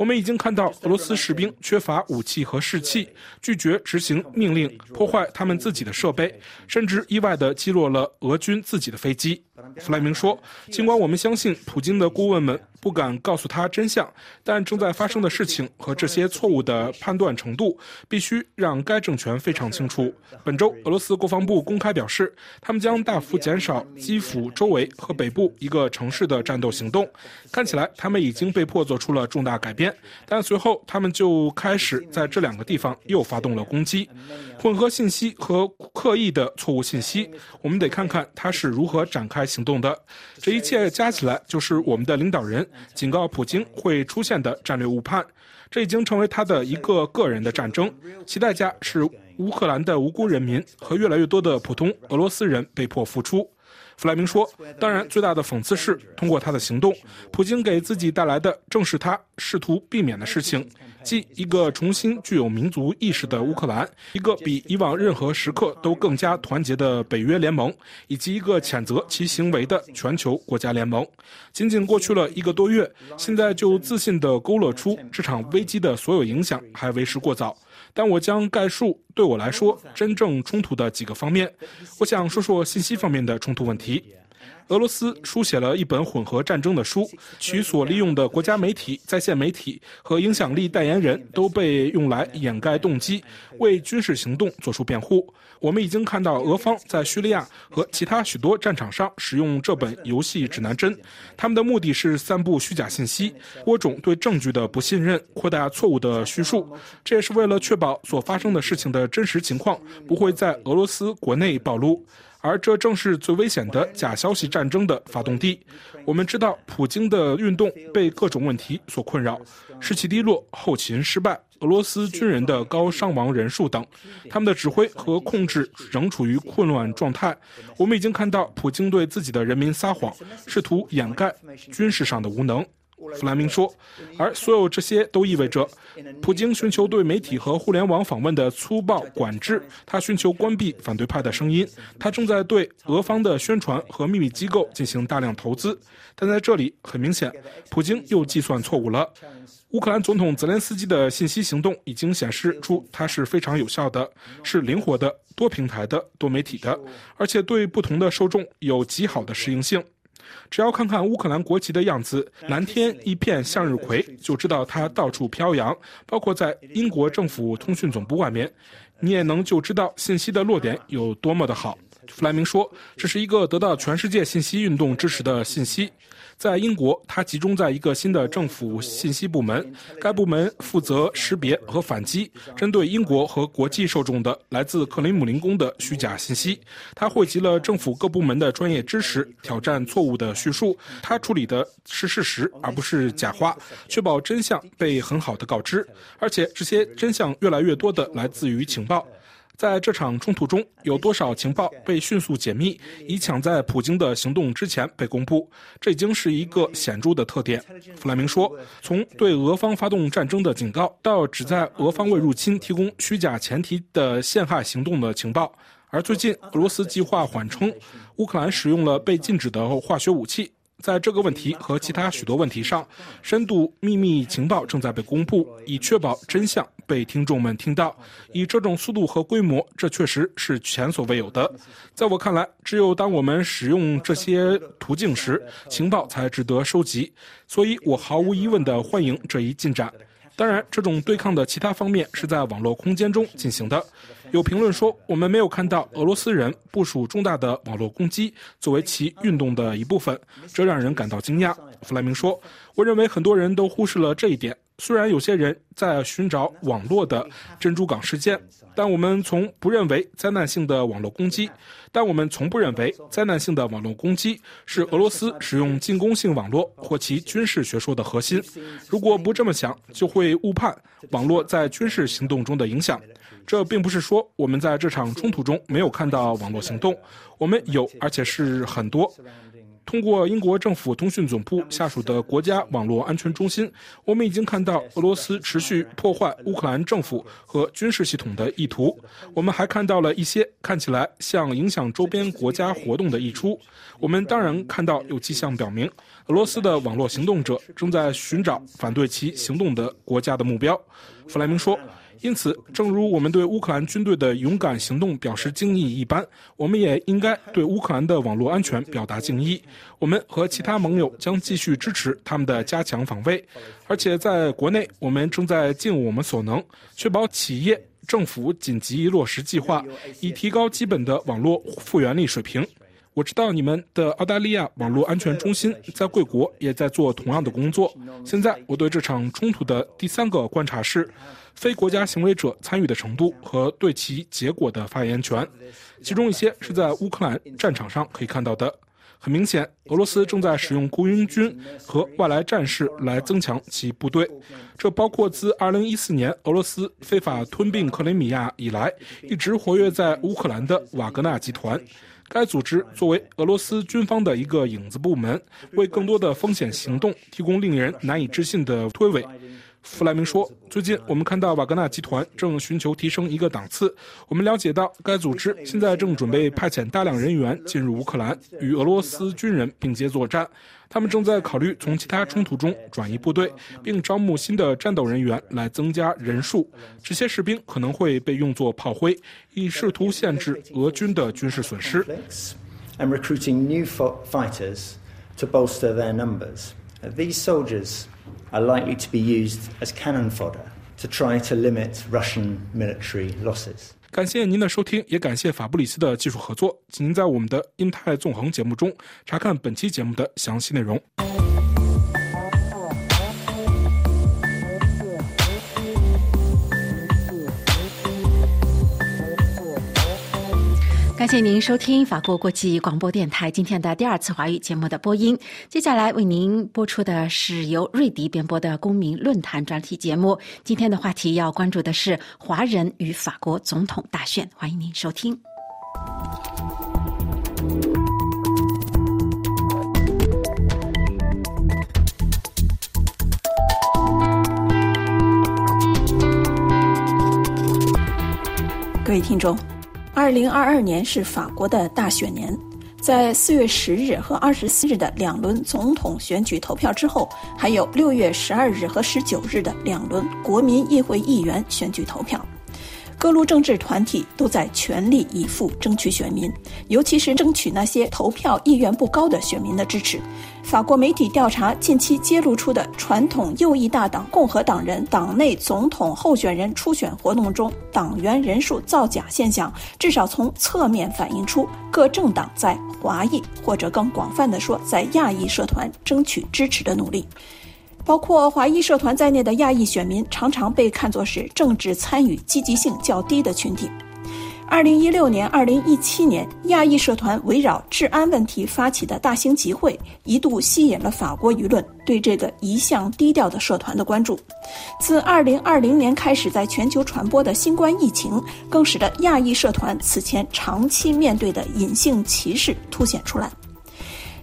我们已经看到俄罗斯士兵缺乏武器和士气，拒绝执行命令，破坏他们自己的设备，甚至意外地击落了俄军自己的飞机。弗莱明说：“尽管我们相信普京的顾问们不敢告诉他真相，但正在发生的事情和这些错误的判断程度，必须让该政权非常清楚。”本周，俄罗斯国防部公开表示，他们将大幅减少基辅周围和北部一个城市的战斗行动。看起来，他们已经被迫做出了重大改变，但随后他们就开始在这两个地方又发动了攻击。混合信息和刻意的错误信息，我们得看看他是如何展开。行动的这一切加起来，就是我们的领导人警告普京会出现的战略误判。这已经成为他的一个个人的战争，其代价是乌克兰的无辜人民和越来越多的普通俄罗斯人被迫付出。弗莱明说：“当然，最大的讽刺是，通过他的行动，普京给自己带来的正是他试图避免的事情。”即一个重新具有民族意识的乌克兰，一个比以往任何时刻都更加团结的北约联盟，以及一个谴责其行为的全球国家联盟。仅仅过去了一个多月，现在就自信地勾勒出这场危机的所有影响还为时过早。但我将概述对我来说真正冲突的几个方面。我想说说信息方面的冲突问题。俄罗斯书写了一本混合战争的书，其所利用的国家媒体、在线媒体和影响力代言人都被用来掩盖动机，为军事行动做出辩护。我们已经看到俄方在叙利亚和其他许多战场上使用这本游戏指南针，他们的目的是散布虚假信息，播种对证据的不信任，扩大错误的叙述。这也是为了确保所发生的事情的真实情况不会在俄罗斯国内暴露。而这正是最危险的假消息战争的发动地。我们知道，普京的运动被各种问题所困扰：士气低落、后勤失败、俄罗斯军人的高伤亡人数等。他们的指挥和控制仍处于混乱状态。我们已经看到，普京对自己的人民撒谎，试图掩盖军事上的无能。弗莱明说，而所有这些都意味着，普京寻求对媒体和互联网访问的粗暴管制，他寻求关闭反对派的声音，他正在对俄方的宣传和秘密机构进行大量投资。但在这里，很明显，普京又计算错误了。乌克兰总统泽连斯基的信息行动已经显示出，它是非常有效的，是灵活的、多平台的、多媒体的，而且对不同的受众有极好的适应性。只要看看乌克兰国旗的样子，蓝天一片向日葵，就知道它到处飘扬，包括在英国政府通讯总部外面，你也能就知道信息的落点有多么的好。弗莱明说：“这是一个得到全世界信息运动支持的信息。在英国，它集中在一个新的政府信息部门，该部门负责识别和反击针对英国和国际受众的来自克林姆林宫的虚假信息。它汇集了政府各部门的专业知识，挑战错误的叙述。它处理的是事实，而不是假话，确保真相被很好的告知。而且，这些真相越来越多的来自于情报。”在这场冲突中，有多少情报被迅速解密，以抢在普京的行动之前被公布？这已经是一个显著的特点。弗莱明说：“从对俄方发动战争的警告，到旨在俄方为入侵提供虚假前提的陷害行动的情报，而最近俄罗斯计划缓称乌克兰使用了被禁止的化学武器。”在这个问题和其他许多问题上，深度秘密情报正在被公布，以确保真相被听众们听到。以这种速度和规模，这确实是前所未有的。在我看来，只有当我们使用这些途径时，情报才值得收集。所以我毫无疑问地欢迎这一进展。当然，这种对抗的其他方面是在网络空间中进行的。有评论说，我们没有看到俄罗斯人部署重大的网络攻击作为其运动的一部分，这让人感到惊讶。弗莱明说：“我认为很多人都忽视了这一点。虽然有些人在寻找网络的珍珠港事件，但我们从不认为灾难性的网络攻击。但我们从不认为灾难性的网络攻击是俄罗斯使用进攻性网络或其军事学说的核心。如果不这么想，就会误判网络在军事行动中的影响。”这并不是说我们在这场冲突中没有看到网络行动，我们有，而且是很多。通过英国政府通讯总部下属的国家网络安全中心，我们已经看到俄罗斯持续破坏乌克兰政府和军事系统的意图。我们还看到了一些看起来像影响周边国家活动的溢出。我们当然看到有迹象表明，俄罗斯的网络行动者正在寻找反对其行动的国家的目标。弗莱明说。因此，正如我们对乌克兰军队的勇敢行动表示敬意一般，我们也应该对乌克兰的网络安全表达敬意。我们和其他盟友将继续支持他们的加强防卫，而且在国内，我们正在尽我们所能，确保企业、政府紧急落实计划，以提高基本的网络复原力水平。我知道你们的澳大利亚网络安全中心在贵国也在做同样的工作。现在，我对这场冲突的第三个观察是。非国家行为者参与的程度和对其结果的发言权，其中一些是在乌克兰战场上可以看到的。很明显，俄罗斯正在使用雇佣军和外来战士来增强其部队，这包括自2014年俄罗斯非法吞并克里米亚以来一直活跃在乌克兰的瓦格纳集团。该组织作为俄罗斯军方的一个影子部门，为更多的风险行动提供令人难以置信的推诿。弗莱明说：“最近，我们看到瓦格纳集团正寻求提升一个档次。我们了解到，该组织现在正准备派遣大量人员进入乌克兰，与俄罗斯军人并肩作战。他们正在考虑从其他冲突中转移部队，并招募新的战斗人员来增加人数。这些士兵可能会被用作炮灰，以试图限制俄军的军事损失。” And recruiting new fighters to bolster their numbers. These soldiers. Are likely to be used as cannon fodder to try to limit Russian military losses. 感谢您的收听，也感谢法布里斯的技术合作。请您在我们的“英泰纵横”节目中查看本期节目的详细内容。感谢您收听法国国际广播电台今天的第二次华语节目的播音。接下来为您播出的是由瑞迪编播的公民论坛专题节目。今天的话题要关注的是华人与法国总统大选。欢迎您收听。各位听众。二零二二年是法国的大选年，在四月十日和二十四日的两轮总统选举投票之后，还有六月十二日和十九日的两轮国民议会议员选举投票。各路政治团体都在全力以赴争取选民，尤其是争取那些投票意愿不高的选民的支持。法国媒体调查近期揭露出的传统右翼大党共和党人党内总统候选人初选活动中党员人数造假现象，至少从侧面反映出各政党在华裔或者更广泛的说，在亚裔社团争取支持的努力。包括华裔社团在内的亚裔选民常常被看作是政治参与积极性较低的群体。二零一六年、二零一七年，亚裔社团围绕治安问题发起的大型集会，一度吸引了法国舆论对这个一向低调的社团的关注。自二零二零年开始，在全球传播的新冠疫情，更使得亚裔社团此前长期面对的隐性歧视凸显出来。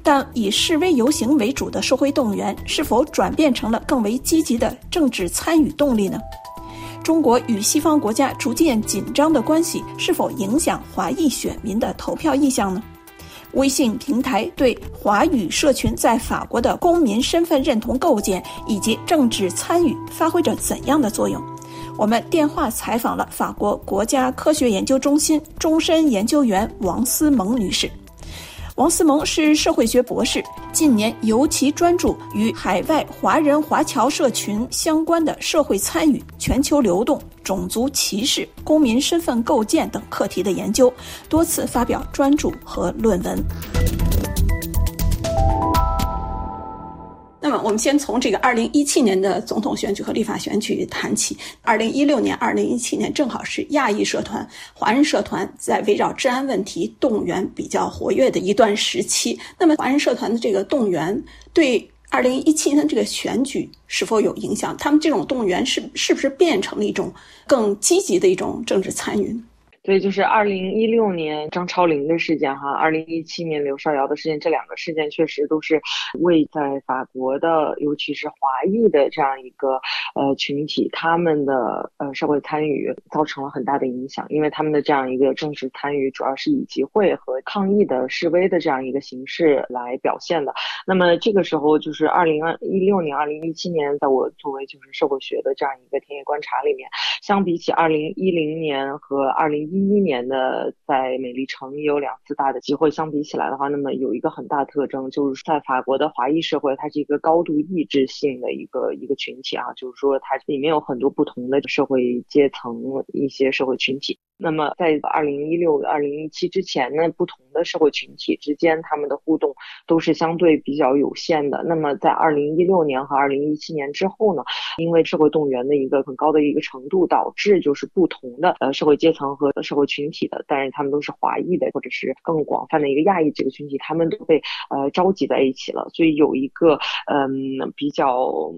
但以示威游行为主的社会动员，是否转变成了更为积极的政治参与动力呢？中国与西方国家逐渐紧张的关系，是否影响华裔选民的投票意向呢？微信平台对华语社群在法国的公民身份认同构建以及政治参与发挥着怎样的作用？我们电话采访了法国国家科学研究中心终身研究员王思萌女士。王思萌是社会学博士，近年尤其专注与海外华人华侨社群相关的社会参与、全球流动、种族歧视、公民身份构建等课题的研究，多次发表专著和论文。那么，我们先从这个二零一七年的总统选举和立法选举谈起。二零一六年、二零一七年正好是亚裔社团、华人社团在围绕治安问题动员比较活跃的一段时期。那么，华人社团的这个动员对二零一七年的这个选举是否有影响？他们这种动员是是不是变成了一种更积极的一种政治参与？所以就是二零一六年张超龄的事件哈，二零一七年刘少尧的事件，这两个事件确实都是为在法国的，尤其是华裔的这样一个呃群体，他们的呃社会参与造成了很大的影响。因为他们的这样一个政治参与，主要是以集会和抗议的示威的这样一个形式来表现的。那么这个时候就是二零二一六年、二零一七年，在我作为就是社会学的这样一个田野观察里面，相比起二零一零年和二零一。一一年的在美丽城也有两次大的机会，相比起来的话，那么有一个很大特征，就是在法国的华裔社会，它是一个高度意志性的一个一个群体啊，就是说它里面有很多不同的社会阶层一些社会群体。那么在二零一六、二零一七之前呢，不同的社会群体之间他们的互动都是相对比较有限的。那么在二零一六年和二零一七年之后呢，因为社会动员的一个很高的一个程度，导致就是不同的呃社会阶层和社会群体的，但是他们都是华裔的或者是更广泛的一个亚裔这个群体，他们都被呃召集在一起了。所以有一个嗯比较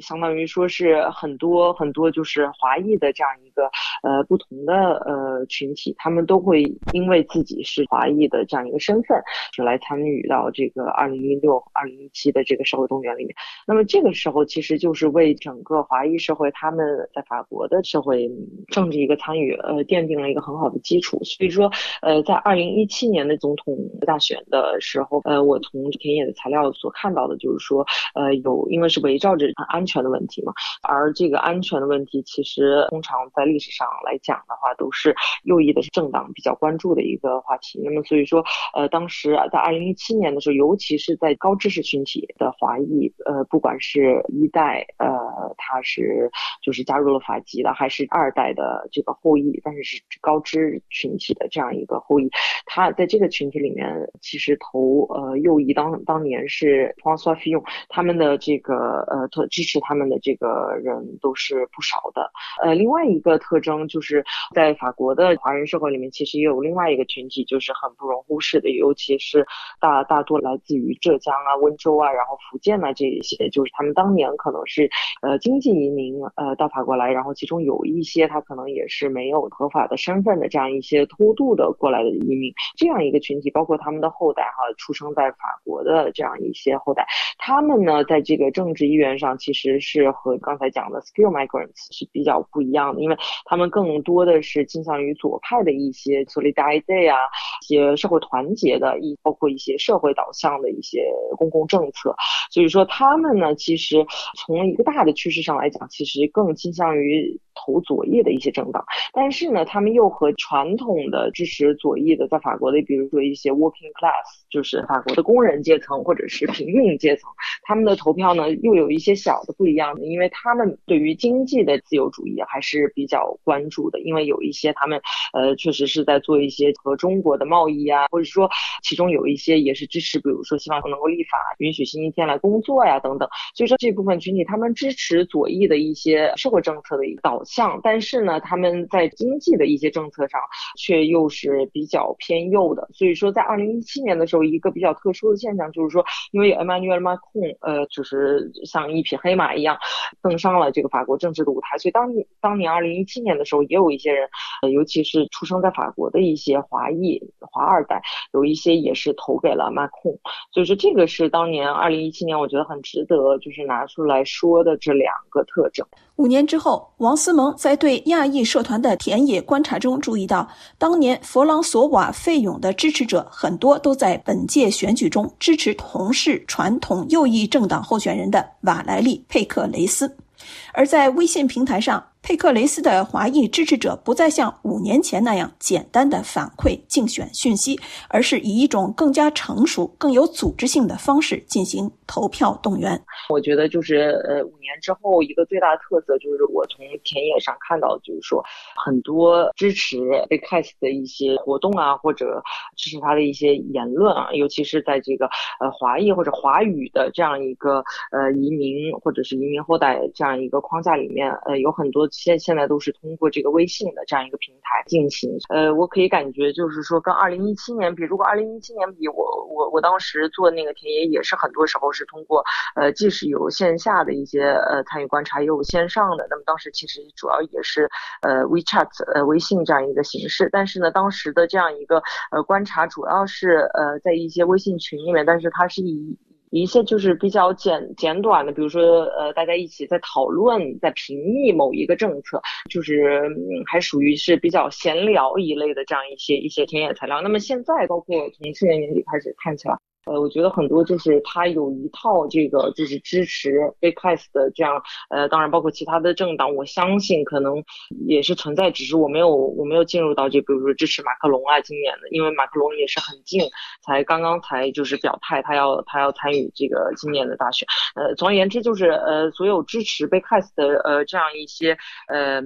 相当于说是很多很多就是华裔的这样一个呃不同的呃。呃，群体他们都会因为自己是华裔的这样一个身份，就来参与到这个二零一六、二零一七的这个社会动员里面。那么这个时候，其实就是为整个华裔社会他们在法国的社会政治一个参与，呃，奠定了一个很好的基础。所以说，呃，在二零一七年的总统大选的时候，呃，我从田野的材料所看到的就是说，呃，有因为是围绕着安全的问题嘛，而这个安全的问题，其实通常在历史上来讲的话，都是。右翼的政党比较关注的一个话题，那么所以说，呃，当时在二零一七年的时候，尤其是在高知识群体的华裔，呃，不管是一代，呃，他是就是加入了法籍的，还是二代的这个后裔，但是是高知群体的这样一个后裔，他在这个群体里面，其实投呃右翼当当年是 François Fillon，他们的这个呃特支持他们的这个人都是不少的，呃，另外一个特征就是在法国。国的华人社会里面，其实也有另外一个群体，就是很不容忽视的，尤其是大大多来自于浙江啊、温州啊，然后福建啊这一些，就是他们当年可能是呃经济移民呃到法国来，然后其中有一些他可能也是没有合法的身份的这样一些偷渡的过来的移民，这样一个群体，包括他们的后代哈，出生在法国的这样一些后代，他们呢在这个政治意愿上其实是和刚才讲的 skill migrants 是比较不一样的，因为他们更多的是倾向。于左派的一些 solidarity 啊，一些社会团结的，一包括一些社会导向的一些公共政策。所以说，他们呢，其实从一个大的趋势上来讲，其实更倾向于投左翼的一些政党。但是呢，他们又和传统的支持左翼的，在法国的，比如说一些 working class，就是法国的工人阶层或者是平民阶层，他们的投票呢又有一些小的不一样的，因为他们对于经济的自由主义还是比较关注的，因为有一些他他们呃确实是在做一些和中国的贸易啊，或者说其中有一些也是支持，比如说希望能够立法允许星期天来工作呀等等。所以说这部分群体他们支持左翼的一些社会政策的一个导向，但是呢他们在经济的一些政策上却又是比较偏右的。所以说在二零一七年的时候，一个比较特殊的现象就是说，因为 Emmanuel Macron 呃就是像一匹黑马一样登上了这个法国政治的舞台，所以当当年二零一七年的时候，也有一些人，尤其是出生在法国的一些华裔华二代，有一些也是投给了 Macron。所以说这个是当年二零一七年我觉得很值得就是拿出来说的这两个特征。五年之后，王思萌在对亚裔社团的田野观察中注意到，当年弗朗索瓦费勇的支持者很多都在本届选举中支持同是传统右翼政党候选人的瓦莱丽佩克雷斯，而在微信平台上。佩克雷斯的华裔支持者不再像五年前那样简单的反馈竞选讯息，而是以一种更加成熟、更有组织性的方式进行投票动员。我觉得就是呃，五年之后一个最大的特色就是我从田野上看到，就是说很多支持贝克斯的一些活动啊，或者支持他的一些言论啊，尤其是在这个呃华裔或者华语的这样一个呃移民或者是移民后代这样一个框架里面，呃，有很多。现现在都是通过这个微信的这样一个平台进行，呃，我可以感觉就是说跟二零一七年比，如果二零一七年比，我我我当时做那个田野也是很多时候是通过，呃，既是有线下的一些呃参与观察，也有线上的。那么当时其实主要也是呃 WeChat 呃微信这样一个形式，但是呢，当时的这样一个呃观察主要是呃在一些微信群里面，但是它是以。一些就是比较简简短的，比如说，呃，大家一起在讨论、在评议某一个政策，就是还属于是比较闲聊一类的这样一些一些田野材料。那么现在，包括从去年年底开始看起来。呃，我觉得很多就是他有一套这个就是支持 b c a s 的这样，呃，当然包括其他的政党，我相信可能也是存在，只是我没有我没有进入到这，比如说支持马克龙啊，今年的，因为马克龙也是很近，才刚刚才就是表态，他要他要参与这个今年的大选。呃，总而言之就是呃，所有支持 b c a s 的呃这样一些呃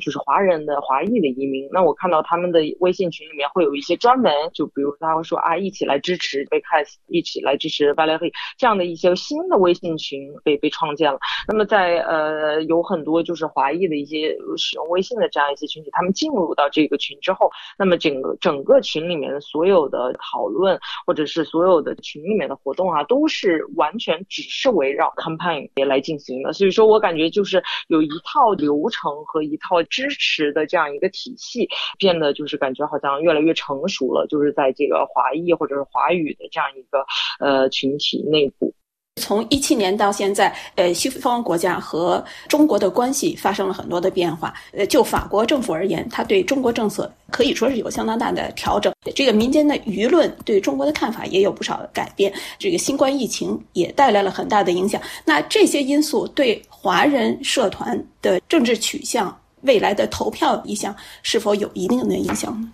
就是华人的华裔的移民，那我看到他们的微信群里面会有一些专门，就比如他会说啊，一起来支持 b c a s 一起来支持巴雷黑这样的一些新的微信群被被创建了。那么在呃有很多就是华裔的一些使用微信的这样一些群体，他们进入到这个群之后，那么整个整个群里面的所有的讨论或者是所有的群里面的活动啊，都是完全只是围绕 campaign 来进行的。所以说我感觉就是有一套流程和一套支持的这样一个体系，变得就是感觉好像越来越成熟了，就是在这个华裔或者是华语的这样一个。呃，群体内部，从一七年到现在，呃，西方国家和中国的关系发生了很多的变化。呃，就法国政府而言，他对中国政策可以说是有相当大的调整。这个民间的舆论对中国的看法也有不少改变。这个新冠疫情也带来了很大的影响。那这些因素对华人社团的政治取向、未来的投票意向是否有一定的影响呢？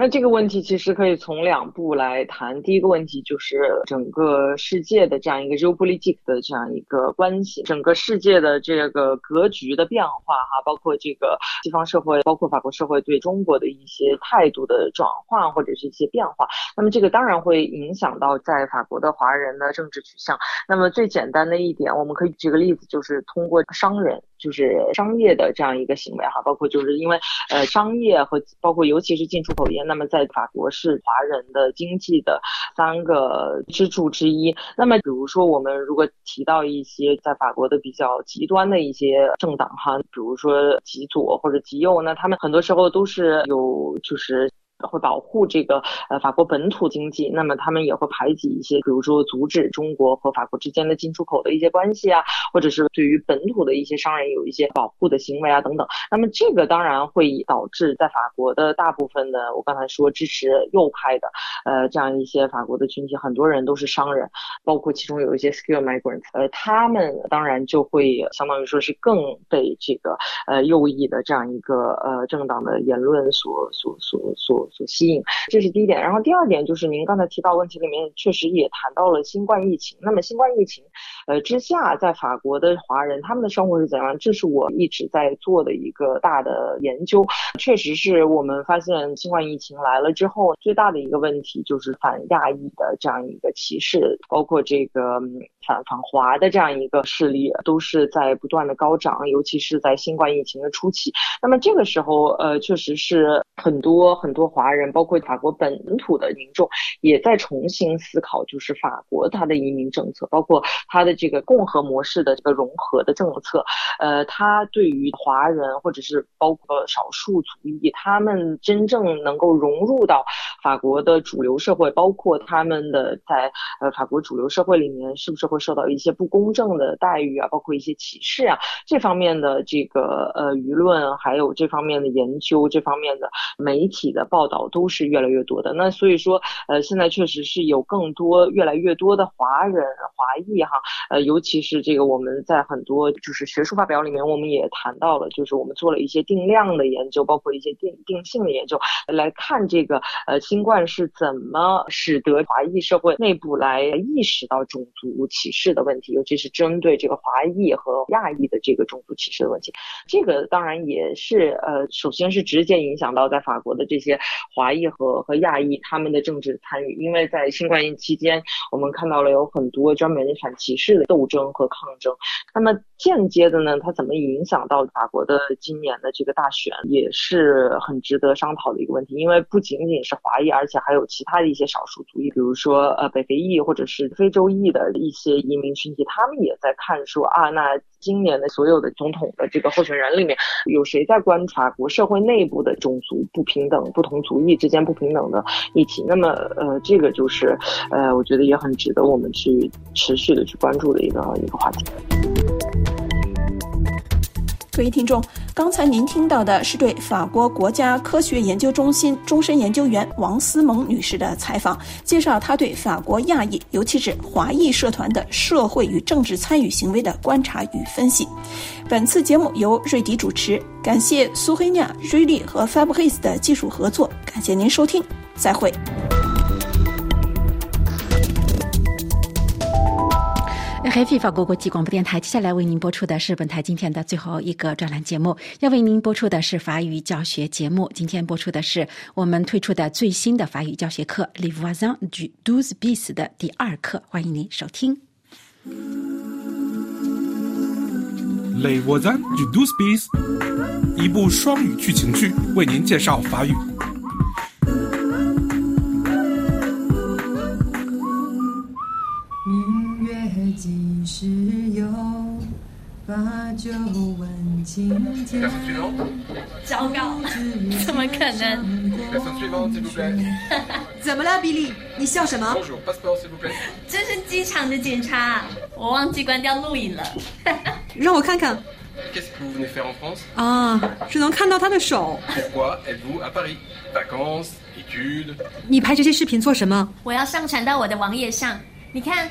那这个问题其实可以从两步来谈。第一个问题就是整个世界的这样一个 geopolitics 的这样一个关系，整个世界的这个格局的变化，哈，包括这个西方社会，包括法国社会对中国的一些态度的转换或者是一些变化。那么这个当然会影响到在法国的华人的政治取向。那么最简单的一点，我们可以举个例子，就是通过商人。就是商业的这样一个行为哈，包括就是因为呃商业和包括尤其是进出口业，那么在法国是华人的经济的三个支柱之一。那么比如说我们如果提到一些在法国的比较极端的一些政党哈，比如说极左或者极右，那他们很多时候都是有就是。会保护这个呃法国本土经济，那么他们也会排挤一些，比如说阻止中国和法国之间的进出口的一些关系啊，或者是对于本土的一些商人有一些保护的行为啊等等。那么这个当然会导致在法国的大部分的，我刚才说支持右派的，呃，这样一些法国的群体，很多人都是商人，包括其中有一些 skill migrants，呃，他们当然就会相当于说是更被这个呃右翼的这样一个呃政党的言论所所所所所吸引，这是第一点。然后第二点就是您刚才提到问题里面确实也谈到了新冠疫情。那么新冠疫情，呃之下，在法国的华人他们的生活是怎样？这是我一直在做的一个大的研究。确实是我们发现新冠疫情来了之后，最大的一个问题就是反亚裔的这样一个歧视，包括这个反反华的这样一个势力，都是在不断的高涨，尤其是在新冠疫情的初期。那么这个时候，呃，确实是很多很多华人，包括法国本土的民众，也在重新思考，就是法国它的移民政策，包括它的这个共和模式的这个融合的政策，呃，它对于华人或者是包括少数族裔，他们真正能够融入到法国的主流社会，包括他们的在呃法国主流社会里面，是不是会受到一些不公正的待遇啊，包括一些歧视啊，这方面的这个呃舆论还有这方面的研究，这方面的媒体的报道都是越来越多的。那所以说，呃，现在确实是有更多越来越多的华人华裔哈，呃，尤其是这个我们在很多就是学术发表里面，我们也谈到了，就是我们做了一些定量的研究，包括一些定定性的研究，来看这个呃新冠是怎么使得华裔社会内部来意识到种族歧视的问题，尤其是针对这个华裔和亚裔的这个种族歧视的问题。这个当然也是呃，首先是直接影响到在法国的这些华裔和和亚裔他们的政治参与，因为在新冠疫期间，我们看到了有很多专门反歧视的斗争和抗争。那么间接的呢，它怎么影响到法国的今年的这个大选，也是很值得商讨的一个问题。因为不仅仅是华裔，而且还有其他的一些少数族裔，比如说呃北非裔或者是非洲裔的一些移民群体，他们也在看说啊，那今年的所有的总统的这个候选人里面，有谁在观察国社会内部的种族不平等、不同族裔之间不平等的议题？那么呃，这个就是呃，我觉得也很值得我们去持续的去关注的一个一个话题。各位听众，刚才您听到的是对法国国家科学研究中心终身研究员王思萌女士的采访，介绍她对法国亚裔，尤其是华裔社团的社会与政治参与行为的观察与分析。本次节目由瑞迪主持，感谢苏黑亚、瑞丽和 Fabrice 的技术合作，感谢您收听，再会。黑非法国国际广播电台，接下来为您播出的是本台今天的最后一个专栏节目。要为您播出的是法语教学节目。今天播出的是我们推出的最新的法语教学课《Les voisins du douze bis》的第二课，欢迎您收听。Les voisins du douze bis，一部双语剧情剧，为您介绍法语。几时有？把酒问青天。糟糕，怎么可能？*laughs* 怎么了，比利？你笑什么？这是机场的检查，我忘记关掉录影了。*laughs* 让我看看。啊，只能看到他的手。你拍这些视频做什么？我要上传到我的网页上。你看，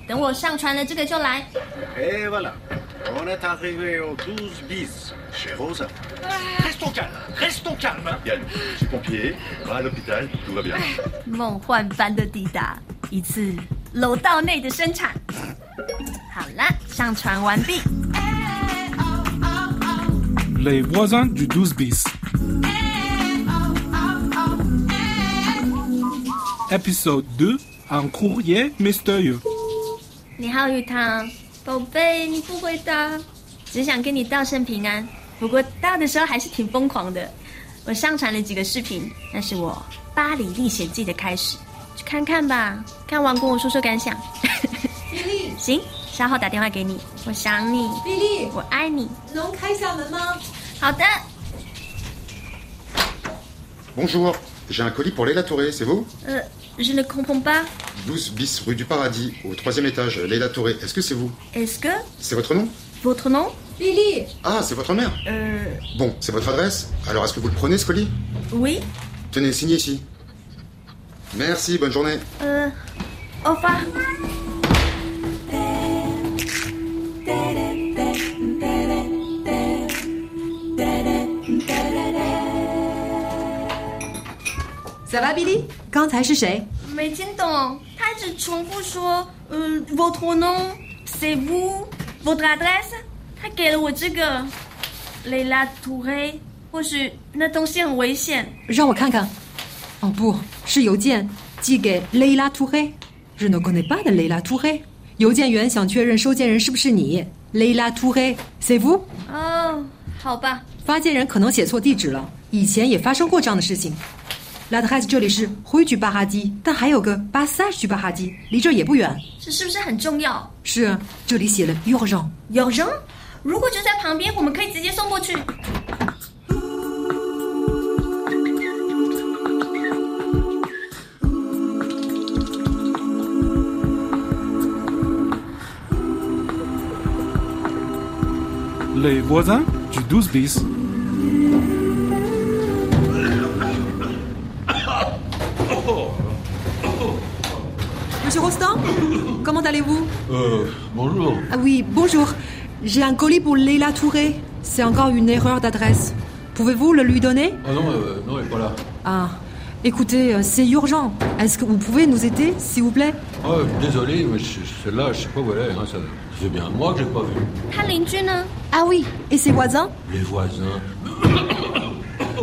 等我上传了这个就来。 Et voilà. On est arrivé au 12 bis, chez Rosa. Restons calmes, restons calmes. Yann, je suis pompier, à l'hôpital, tout va bien. *laughs* 梦幻般的抵达，一次楼道内的生产。好了，上传完毕。 Les voisins du douze bis. Épisode 2 Un courrier mystérieux. 你好，雨堂，宝贝，你不回答。只想跟你道声平安。不过到的时候还是挺疯狂的。我上传了几个视频，那是我《巴黎历险记》的开始，去看看吧。看完跟我说说感想。比利，*laughs* 行，稍后打电话给你。我想你，比利，我爱你。能开下门吗？好的。Bonjour, j'ai un colis pour Leila Touré, c'est vous 呃，je ne comprends pas. 12 bis rue du Paradis, au troisième étage, Leila Touré. Est-ce que c'est vous? Est-ce que C'est votre nom? votre nom? Billy, Ah, c'est votre mère Euh, Bon, c'est votre adresse? Alors est-ce que vous le prenez ce colis oui. Tenez, signez ici. Merci, bonne journée. 呃，au revoir. 拉比利，刚才是谁？没听懂，他一直重复说，嗯，votre nom, c'est vous, votre adresse。他给了我这个雷拉图黑，或许那东西很危险。让我看看，哦不是邮件，寄给雷拉图黑。Je ne connais pas de le la Touré。邮件员想确认收件人是不是你，Leila Touré，c'est vous？哦，好吧。发件人可能写错地址了，以前也发生过这样的事情。L'adresse 这里是灰居巴哈基，但还有个巴萨居巴哈基，离这儿也不远。这是不是很重要？是，这里写了 urgent。有人？如果就在旁边，我们可以直接送过去。Les voisins du 12 bis. Monsieur Rostand Comment allez-vous Euh, bonjour. Ah oui, bonjour. J'ai un colis pour Leila Touré. C'est encore une erreur d'adresse. Pouvez-vous le lui donner Ah non, euh, non, elle est pas là. Ah, écoutez, euh, c'est urgent. Est-ce que vous pouvez nous aider, s'il vous plaît Oh, désolé, mais je- celle-là, je sais pas où elle est. Hein, ça, ça fait bien moi que j'ai pas vu. 他邻居呢？ Ah oui, et ses voisins Les voisins.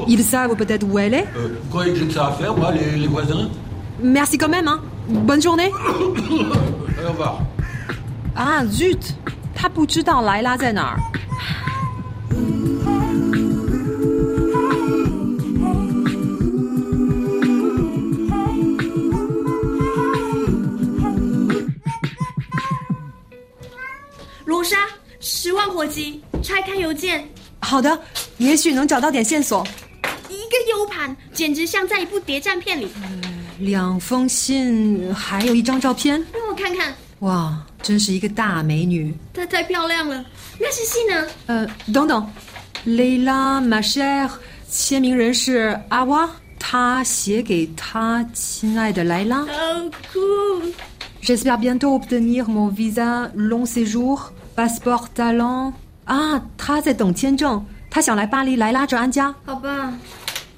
Ils savent peut-être où elle est Euh, vous croyez que j'ai que ça à faire, moi, les, les voisins Merci quand même, hein. Bonne journée. Allez, au revoir. 啊，zut，他不知道莱拉在哪儿。罗莎，十万火急，拆开邮件，好的，也许能找到点线索。一个 U 盘，简直像在一部谍战片里。两封信，还有一张照片。让我看看，哇，真是一个大美女。她太漂亮了。那是信呢？呃，等等，Leila ma chère，签名人是阿哇，他写给他亲爱的莱拉。好酷！J'espère bientôt obtenir mon visa long séjour, passeport talent。啊，他在等签证，他想来巴黎莱拉这安家。好吧，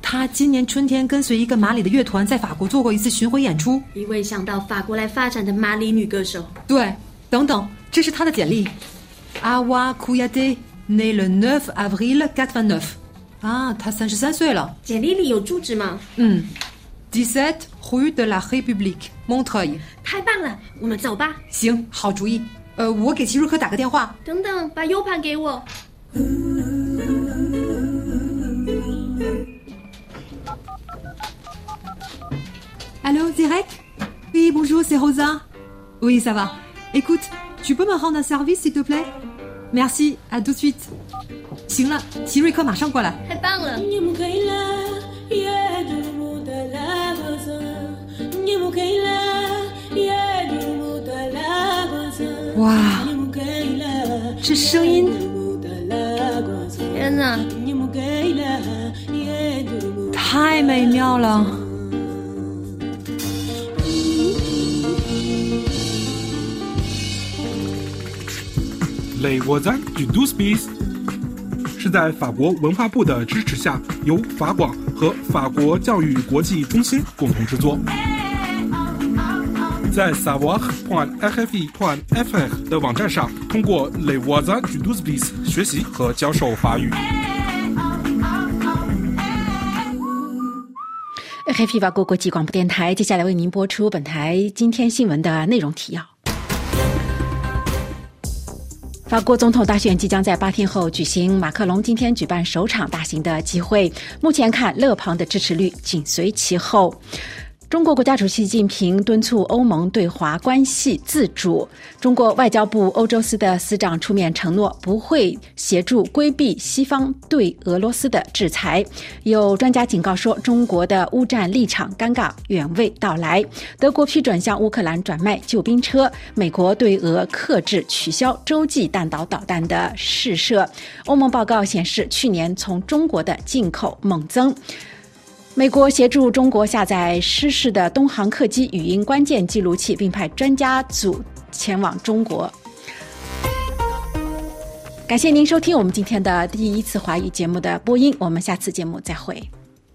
他今年春天跟随一个马里的乐团在法国做过一次巡回演出。一位想到法国来发展的马里女歌手。对，等等，这是他的简历。Awa Kouyaté, né le 9 avril 89。啊，他三十三岁了。简历里有住址吗？嗯，17 rue de la République, Montreuil。太棒了，我们走吧。行，好主意。呃，我给齐瑞克打个电话。等等，把 U 盘给我。Allô, Derek Oui, bonjour, c'est Rosa. Oui, ça va. Écoute, tu peux me rendre un service, s'il te plaît Merci, à tout de suite. 行了，齐瑞克马上过来。太棒了！哇，这声音天哪，太美妙了。 Les voisins du 12 bis. 是在法国文化部的支持下，由法广和法国教育国际中心共同制作。在 savoir.rfi.fr *laughs* 的网站上，通过 Les voisins du douze bis 学习和教授法语。RFI 法国国际广播电台，接下来为您播出本台今天新闻的内容提要。法国总统大选即将在八天后举行，马克龙今天举办首场大型的集会，目前看勒庞的支持率紧随其后。中国国家主席习近平敦促欧盟对华关系自主。中国外交部欧洲司的司长出面承诺，不会协助规避西方对俄罗斯的制裁。有专家警告说，中国的乌战立场尴尬远未到来。德国批准向乌克兰转卖救兵车。美国对俄克制取消洲际弹道导弹的试射。欧盟报告显示，去年从中国的进口猛增。美国协助中国下载失事的东航客机语音关键记录器，并派专家组前往中国。感谢您收听我们今天的第一次华语节目的播音，我们下次节目再会。